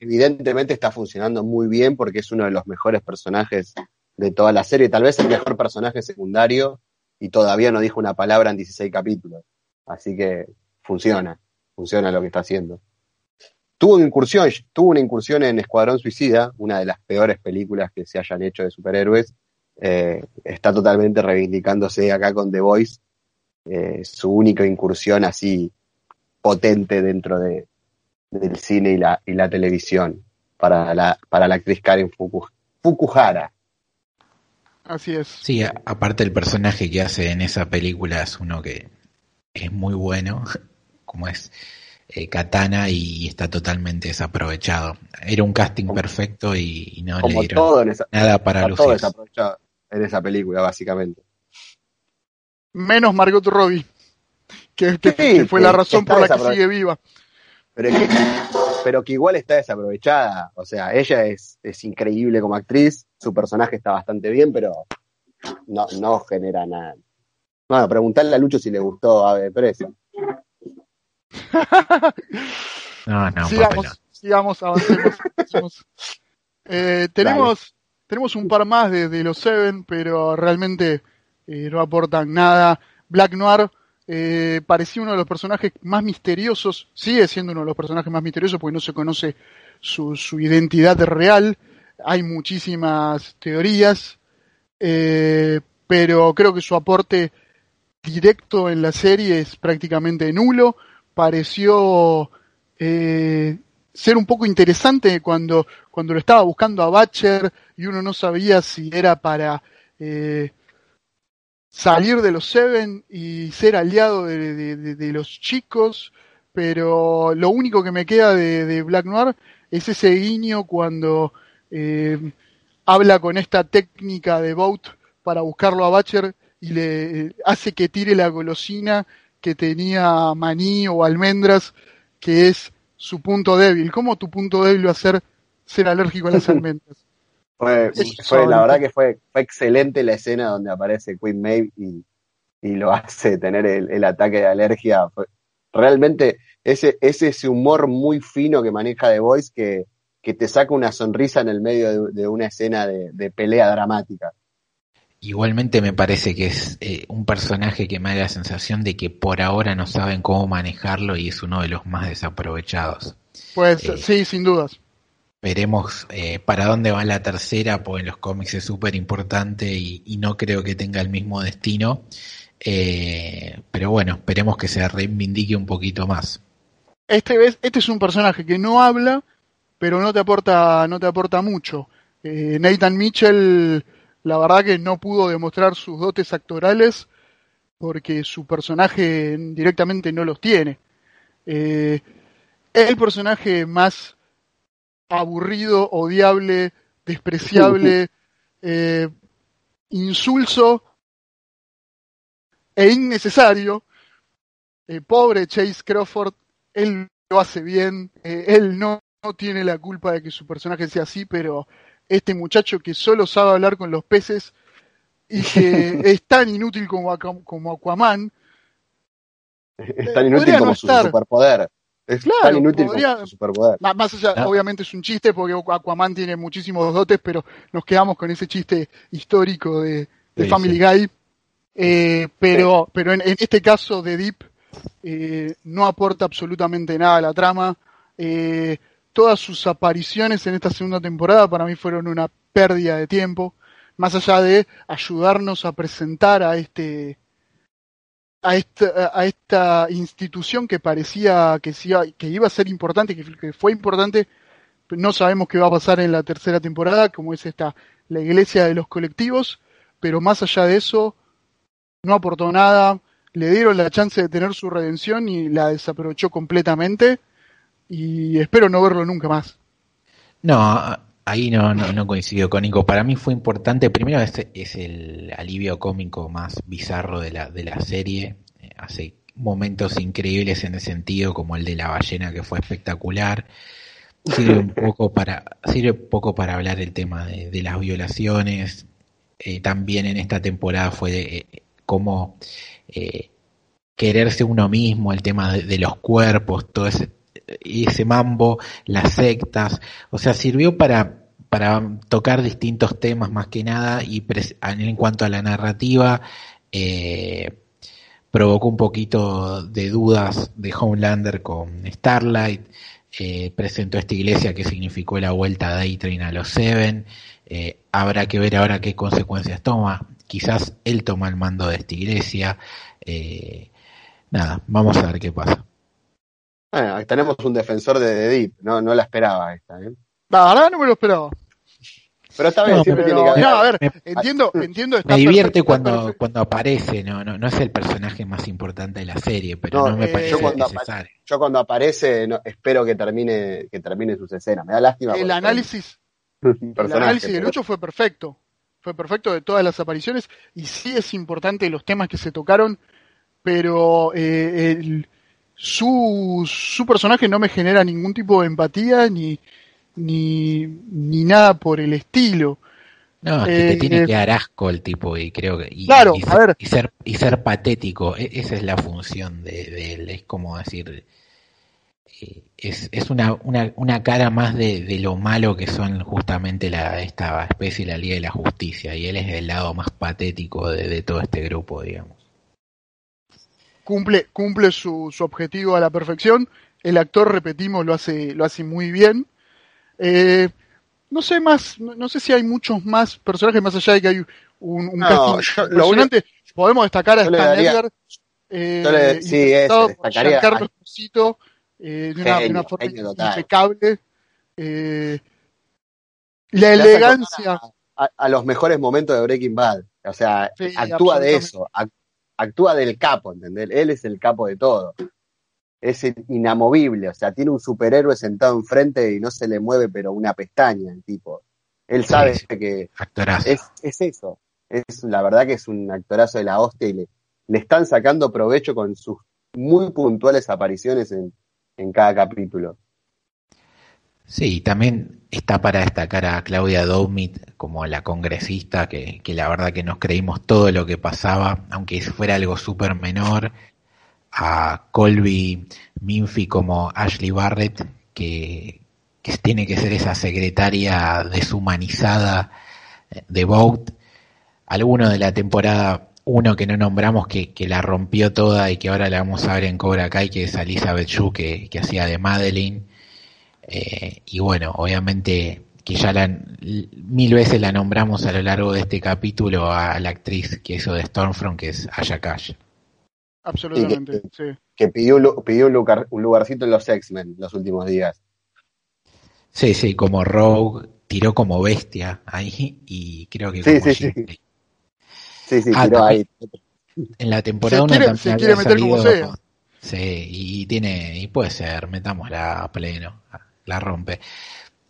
S1: evidentemente está funcionando muy bien porque es uno de los mejores personajes de toda la serie, tal vez el mejor personaje secundario y todavía no dijo una palabra en 16 capítulos. Así que funciona, funciona lo que está haciendo. Tuvo una incursión, tuvo una incursión en Escuadrón Suicida, una de las peores películas que se hayan hecho de superhéroes. Eh, está totalmente reivindicándose acá con The Voice eh, su única incursión así potente dentro de, del cine y la, y la televisión para la, para la actriz Karen Fuku, Fukuhara.
S2: Así es.
S3: Sí, a, aparte el personaje que hace en esa película es uno que es muy bueno, <laughs> como es eh, Katana, y está totalmente desaprovechado. Era un casting como, perfecto y, y no le dieron
S1: esa,
S3: nada para lucir.
S1: Todo desaprovechado en esa película, básicamente
S2: menos Margot Robbie, que, que, sí, que fue la razón por la que sigue viva.
S1: Pero, es que, pero que igual está desaprovechada. O sea, ella es, es increíble como actriz, su personaje está bastante bien, pero no, no genera nada. Bueno, preguntarle a Lucho si le gustó Ave Preso. <laughs>
S3: no, no,
S2: sigamos, no. sigamos, avancemos. avancemos. <laughs> Eh, tenemos, tenemos un par más de, de los Seven, pero realmente no aportan nada. Black Noir eh, parecía uno de los personajes más misteriosos, sigue siendo uno de los personajes más misteriosos porque no se conoce su, identidad real. Hay muchísimas teorías, eh, pero creo que su aporte directo en la serie es prácticamente nulo. Pareció eh, ser un poco interesante cuando, cuando lo estaba buscando a Batcher y uno no sabía si era para eh, salir de los Seven y ser aliado de, de, de, de, los chicos, pero lo único que me queda de, Black Noir es ese guiño cuando eh, habla con esta técnica de Boat para buscarlo a Batcher y le hace que tire la golosina que tenía maní o almendras, que es su punto débil. ¿Cómo tu punto débil va a ser ser alérgico a las <laughs> almendras?
S1: Fue, fue, la verdad que fue, fue excelente la escena donde aparece Queen Maeve y, y lo <laughs> hace tener el, el ataque de alergia. Fue, realmente ese, ese, ese humor muy fino que maneja The Voice que, que te saca una sonrisa en el medio de, de una escena de, de, pelea dramática.
S3: Igualmente me parece que es eh, un personaje que me da la sensación de que por ahora no saben cómo manejarlo y es uno de los más desaprovechados.
S2: Pues eh, sí, sin dudas.
S3: Veremos eh, para dónde va la tercera, porque en los cómics es súper importante y, no creo que tenga el mismo destino. Eh, pero bueno, esperemos que se reivindique un poquito más.
S2: Este, este es un personaje que no habla, pero no te aporta, no te aporta mucho. Eh, Nathan Mitchell, la verdad que no pudo demostrar sus dotes actorales porque su personaje directamente no los tiene. el personaje más aburrido, odiable, despreciable, <laughs> eh, insulso e innecesario. Eh, pobre Chase Crawford, él lo hace bien, eh, él no, tiene la culpa de que su personaje sea así, pero este muchacho que solo sabe hablar con los peces y que <laughs> es tan inútil como, como Aquaman.
S1: Es tan inútil como su superpoder. Es tan inútil como superpoder.
S2: Más allá, obviamente es un chiste porque Aquaman tiene muchísimos dotes, pero nos quedamos con ese chiste histórico de, Family Guy. Eh, pero pero en, este caso de Deep eh, no aporta absolutamente nada a la trama. Eh, todas sus apariciones en esta segunda temporada para mí fueron una pérdida de tiempo, más allá de ayudarnos a presentar a este a esta, a esta institución que parecía que, que iba a ser importante, que, fue importante, no sabemos qué va a pasar en la tercera temporada, como es esta, la iglesia de los colectivos, pero más allá de eso, no aportó nada, le dieron la chance de tener su redención y la desaprovechó completamente, y espero no verlo nunca más.
S3: No, ahí no, no, no, coincidió con Nico. Para mí fue importante, primero es, es el alivio cómico más bizarro de la, de la serie. Eh, hace momentos increíbles en ese sentido, como el de la ballena que fue espectacular. Sirve un <laughs> poco para, sirve poco para hablar del tema de, las violaciones. Eh, también en esta temporada fue de, eh, como quererse uno mismo, el tema de, de los cuerpos, todo ese ese mambo, las sectas, o sea, sirvió para, para tocar distintos temas más que nada y en cuanto a la narrativa, eh, provocó un poquito de dudas de Homelander con Starlight, eh, presentó esta iglesia que significó la vuelta de A-Train a los Seven, eh, habrá que ver ahora qué consecuencias toma, quizás él toma el mando de esta iglesia, nada, vamos a ver qué pasa.
S1: Tenemos un defensor de, The Deep, no, no la esperaba esta, ¿eh?
S2: La verdad no me lo esperaba.
S1: Pero esta vez siempre tiene que
S2: haber. No, a ver, entiendo, entiendo.
S3: me divierte cuando, cuando aparece, no, no, no es el personaje más importante de la serie, pero no, me eh, parece yo cuando necesario.
S1: yo cuando aparece, espero que termine, que termine sus escenas. Me da lástima.
S2: El análisis, <laughs> el análisis de Lucho fue perfecto. Fue perfecto de todas las apariciones. Y sí es importante los temas que se tocaron, pero eh, el su, su personaje no me genera ningún tipo de empatía ni, ni, ni nada por el estilo.
S3: No, es que te tiene eh, que dar asco el tipo y creo que y,
S2: claro,
S3: y,
S2: ser,
S3: y ser, y ser patético, e, esa es la función de, él, es como decir eh, es, es una, una, una cara más de, de, lo malo que son justamente la, esta especie la Liga de la Justicia y él es el lado más patético de, de todo este grupo, digamos
S2: cumple, cumple su, su, objetivo a la perfección. El actor, repetimos, lo hace, lo hace muy bien. Eh, no sé más, no, sé si hay muchos más personajes más allá de que hay un, un casting impresionante. Podemos destacar a Stan Edgar,
S1: eh, sí, destacaría
S2: Carlos eh, de, una, de, una, forma impecable. Eh, la elegancia.
S1: A, a, los mejores momentos de Breaking Bad. O sea, actúa de eso, actúa del capo, ¿entendés? Él es el capo de todo. Es inamovible, o sea, tiene un superhéroe sentado enfrente y no se le mueve pero una pestaña el tipo. Él sabe que es, es, eso. Es la verdad que es un actorazo de la hostia y le, le están sacando provecho con sus muy puntuales apariciones en, en cada capítulo.
S3: Sí, también está para destacar a Claudia Doumit como la congresista, que, que, la verdad que nos creímos todo lo que pasaba, aunque fuera algo súper menor, a Colby Minfi como Ashley Barrett, que, que tiene que ser esa secretaria deshumanizada de Vogt, alguno de la temporada uno que no nombramos que, que, la rompió toda y que ahora la vamos a ver en Cobra Kai, que es Elizabeth Shue, que, hacía de Madeline Eh, y bueno, obviamente que ya la, mil veces la nombramos a lo largo de este capítulo a la actriz que hizo de Stormfront, que es Aya.
S2: Absolutamente,
S1: que,
S2: sí.
S1: Que pidió, un, pidió un, lugar, un lugarcito en los X-Men los últimos días.
S3: Sí, sí, como Rogue tiró como bestia ahí y creo que
S1: sí,
S3: como
S1: sí, sí. sí, sí,
S3: Ah,
S1: tiró ahí.
S3: En la temporada
S2: Se
S3: 1
S2: quiere-
S3: también
S2: se
S3: había
S2: quiere meter como
S3: salido-
S2: sea.
S3: Sí, y tiene, y puede ser, metámosla a pleno, la rompe.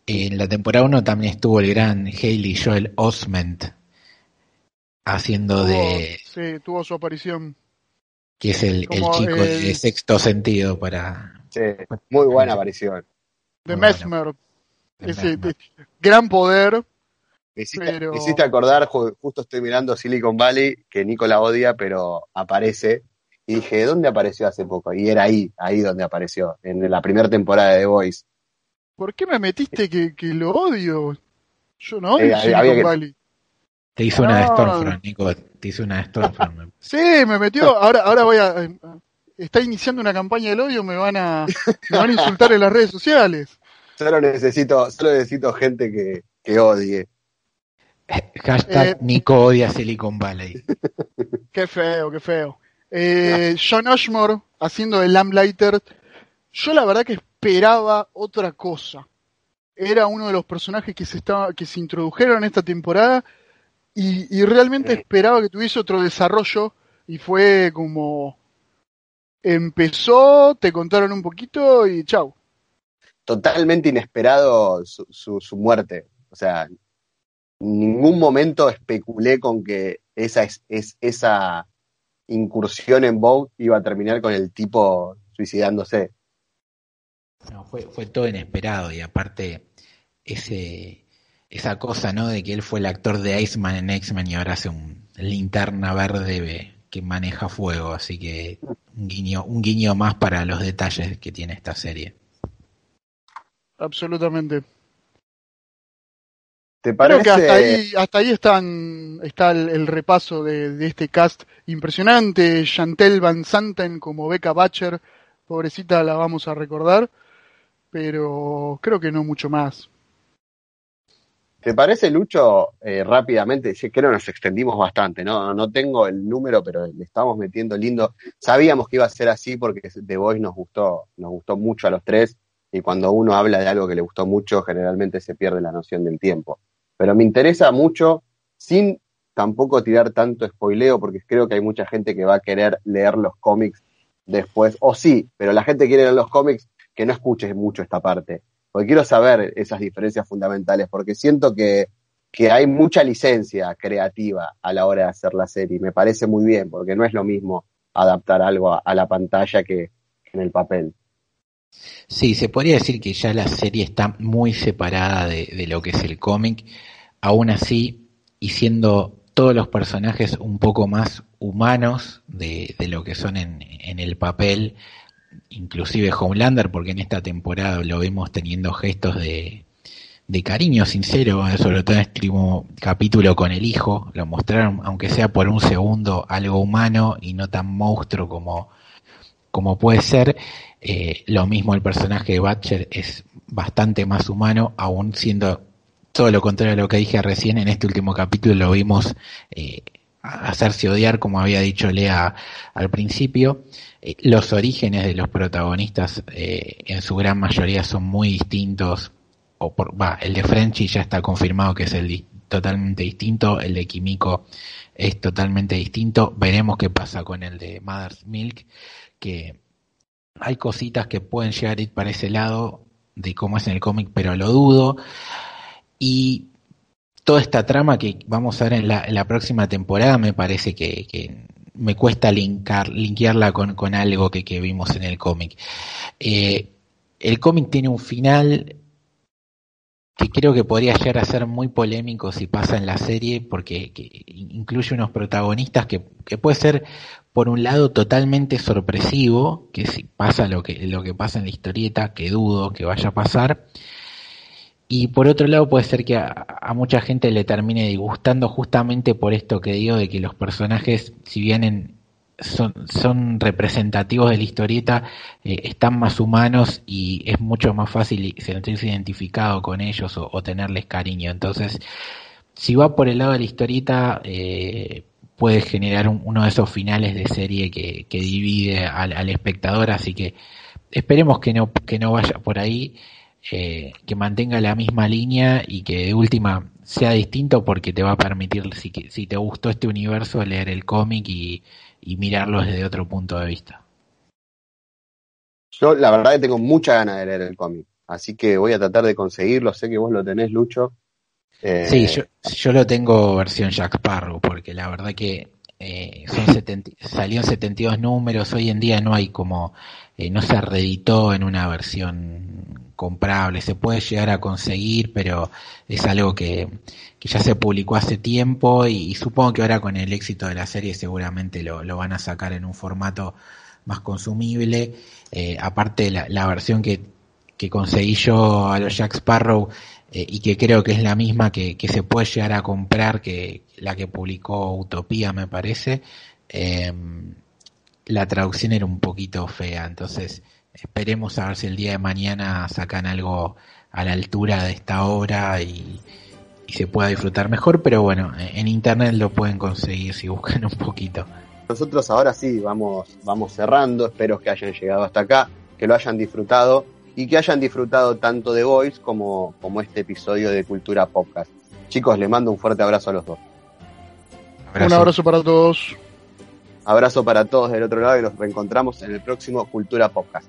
S3: En la temporada 1 también estuvo el gran Haley Joel Osment haciendo de
S2: Tuvo- sí, tuvo su aparición.
S3: Que es el, el chico de sexto sentido para
S1: Sí, muy buena aparición.
S2: De
S3: Muy bueno.
S2: Mesmer.
S3: de
S2: gran poder.
S1: Me hiciste,
S2: Pero-
S1: me hiciste acordar, ju- justo estoy mirando Silicon Valley, que Nico la odia, pero aparece. Y dije, ¿dónde apareció hace poco? Y era ahí, ahí donde apareció, en la primera temporada de The Voice.
S2: ¿Por qué me metiste que, que lo odio? Yo no odio
S1: Eh,
S2: Silicon
S1: había que-
S2: Valley.
S3: Te hizo una de. Stormfront, Nico, te hizo una <laughs> me-
S2: Sí, me metió. Ahora, ahora voy a. eh, Está iniciando una campaña del odio, me van a, me van a insultar en las redes sociales.
S1: Solo necesito, solo necesito gente que, que odie.
S3: Hashtag
S2: Eh.
S3: Nico odia Silicon Valley. <laughs>
S2: Qué feo, qué feo. Eh, John Ashmore haciendo de Lamplighter. Yo la verdad que esperaba otra cosa. Era uno de los personajes que se estaba, que se introdujeron en esta temporada y, y realmente
S1: Sí.
S2: esperaba que tuviese otro desarrollo y fue como empezó, te contaron un poquito y chau.
S1: Totalmente inesperado su, su, su muerte. O sea, en ningún momento especulé con que esa, es, es- esa incursión en Vogue iba a terminar con el tipo suicidándose.
S3: No, fue, fue todo inesperado y aparte ese esa cosa, ¿no? De que él fue el actor de Iceman en X-Men y ahora hace un linterna verde que maneja fuego, así que un guiño, un guiño más para los detalles que tiene esta serie.
S2: Absolutamente.
S1: ¿Te
S2: Creo
S1: parece?
S2: que hasta ahí, hasta ahí están, está el, el repaso de, de este cast impresionante. Chantel Van Santen como Becca Batcher, pobrecita la vamos a recordar, pero creo que no mucho más.
S1: ¿Te parece, Lucho, eh, rápidamente? Creo que nos extendimos bastante, ¿no? No tengo el número, pero le estamos metiendo lindo. Sabíamos que iba a ser así porque The Voice nos gustó, nos gustó mucho a los tres, y cuando uno habla de algo que le gustó mucho, generalmente se pierde la noción del tiempo. Pero me interesa mucho, sin tampoco tirar tanto spoileo, porque creo que hay mucha gente que va a querer leer los cómics después, o sí, pero la gente quiere leer los cómics que no escuche mucho esta parte porque quiero saber esas diferencias fundamentales, porque siento que, que hay mucha licencia creativa a la hora de hacer la serie, me parece muy bien, porque no es lo mismo adaptar algo a, a la pantalla que, que en el papel.
S3: Sí, se podría decir que ya la serie está muy separada de, de lo que es el cómic, aún así, y siendo todos los personajes un poco más humanos de, de lo que son en, en el papel, inclusive Homelander, porque en esta temporada lo vemos teniendo gestos de, de cariño sincero, eh, sobre todo en este último capítulo con el hijo, lo mostraron, aunque sea por un segundo, algo humano y no tan monstruo como, como puede ser. Eh, lo mismo el personaje de Butcher es bastante más humano, aún siendo todo lo contrario a lo que dije recién, en este último capítulo lo vimos eh, hacerse odiar, como había dicho Lea al principio. Eh, los orígenes de los protagonistas eh, en su gran mayoría son muy distintos. O por, va, el de Frenchy ya está confirmado que es el totalmente distinto, el de Kimiko es totalmente distinto. Veremos qué pasa con el de Mother's Milk, que hay cositas que pueden llegar a ir para ese lado de cómo es en el cómic, pero lo dudo. Y toda esta trama que vamos a ver en la, próxima temporada me parece que, me cuesta linkar, linkearla con, algo que, vimos en el cómic. Eh, el cómic tiene un final que creo que podría llegar a ser muy polémico si pasa en la serie, porque que incluye unos protagonistas que, que puede ser, por un lado, totalmente sorpresivo, que si pasa lo que, lo que pasa en la historieta, que dudo que vaya a pasar, y por otro lado puede ser que a, mucha gente le termine disgustando justamente por esto que digo de que los personajes, si bien en, son, representativos de la historieta, eh, están más humanos y es mucho más fácil sentirse identificado con ellos o, tenerles cariño. Entonces, si va por el lado de la historieta, eh, puede generar uno de esos finales de serie que, que divide al, al, espectador, así que esperemos que no, que no vaya por ahí. Eh, que mantenga la misma línea y que de última sea distinto porque te va a permitir, si, si te gustó este universo, leer el cómic y, y mirarlo desde otro punto de vista.
S1: Yo la verdad que tengo mucha ganas de leer el cómic, así que voy a tratar de conseguirlo, sé que vos lo tenés, Lucho.
S3: Eh... Sí, yo, yo, lo tengo versión Jack Sparrow, porque la verdad que eh, son 70, salió en 72 números, hoy en día no hay como, eh, no se reeditó en una versión comprable, se puede llegar a conseguir, pero es algo que, que ya se publicó hace tiempo y, supongo que ahora con el éxito de la serie seguramente lo, lo van a sacar en un formato más consumible. Eh, aparte la, la versión que, que conseguí yo a los Jack Sparrow eh, y que creo que es la misma que, que, se puede llegar a comprar que la que publicó Utopía me parece eh, la traducción era un poquito fea entonces esperemos a ver si el día de mañana sacan algo a la altura de esta obra y, y se pueda disfrutar mejor pero bueno en internet lo pueden conseguir si buscan un poquito
S1: nosotros ahora sí vamos vamos cerrando espero que hayan llegado hasta acá que lo hayan disfrutado y que hayan disfrutado tanto de Voice como, como este episodio de Cultura Podcast. Chicos, les mando un fuerte abrazo a los dos.
S2: Abrazo. Un abrazo para todos.
S1: Abrazo para todos del otro lado y los reencontramos en el próximo Cultura Podcast.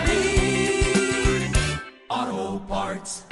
S4: Auto Parts.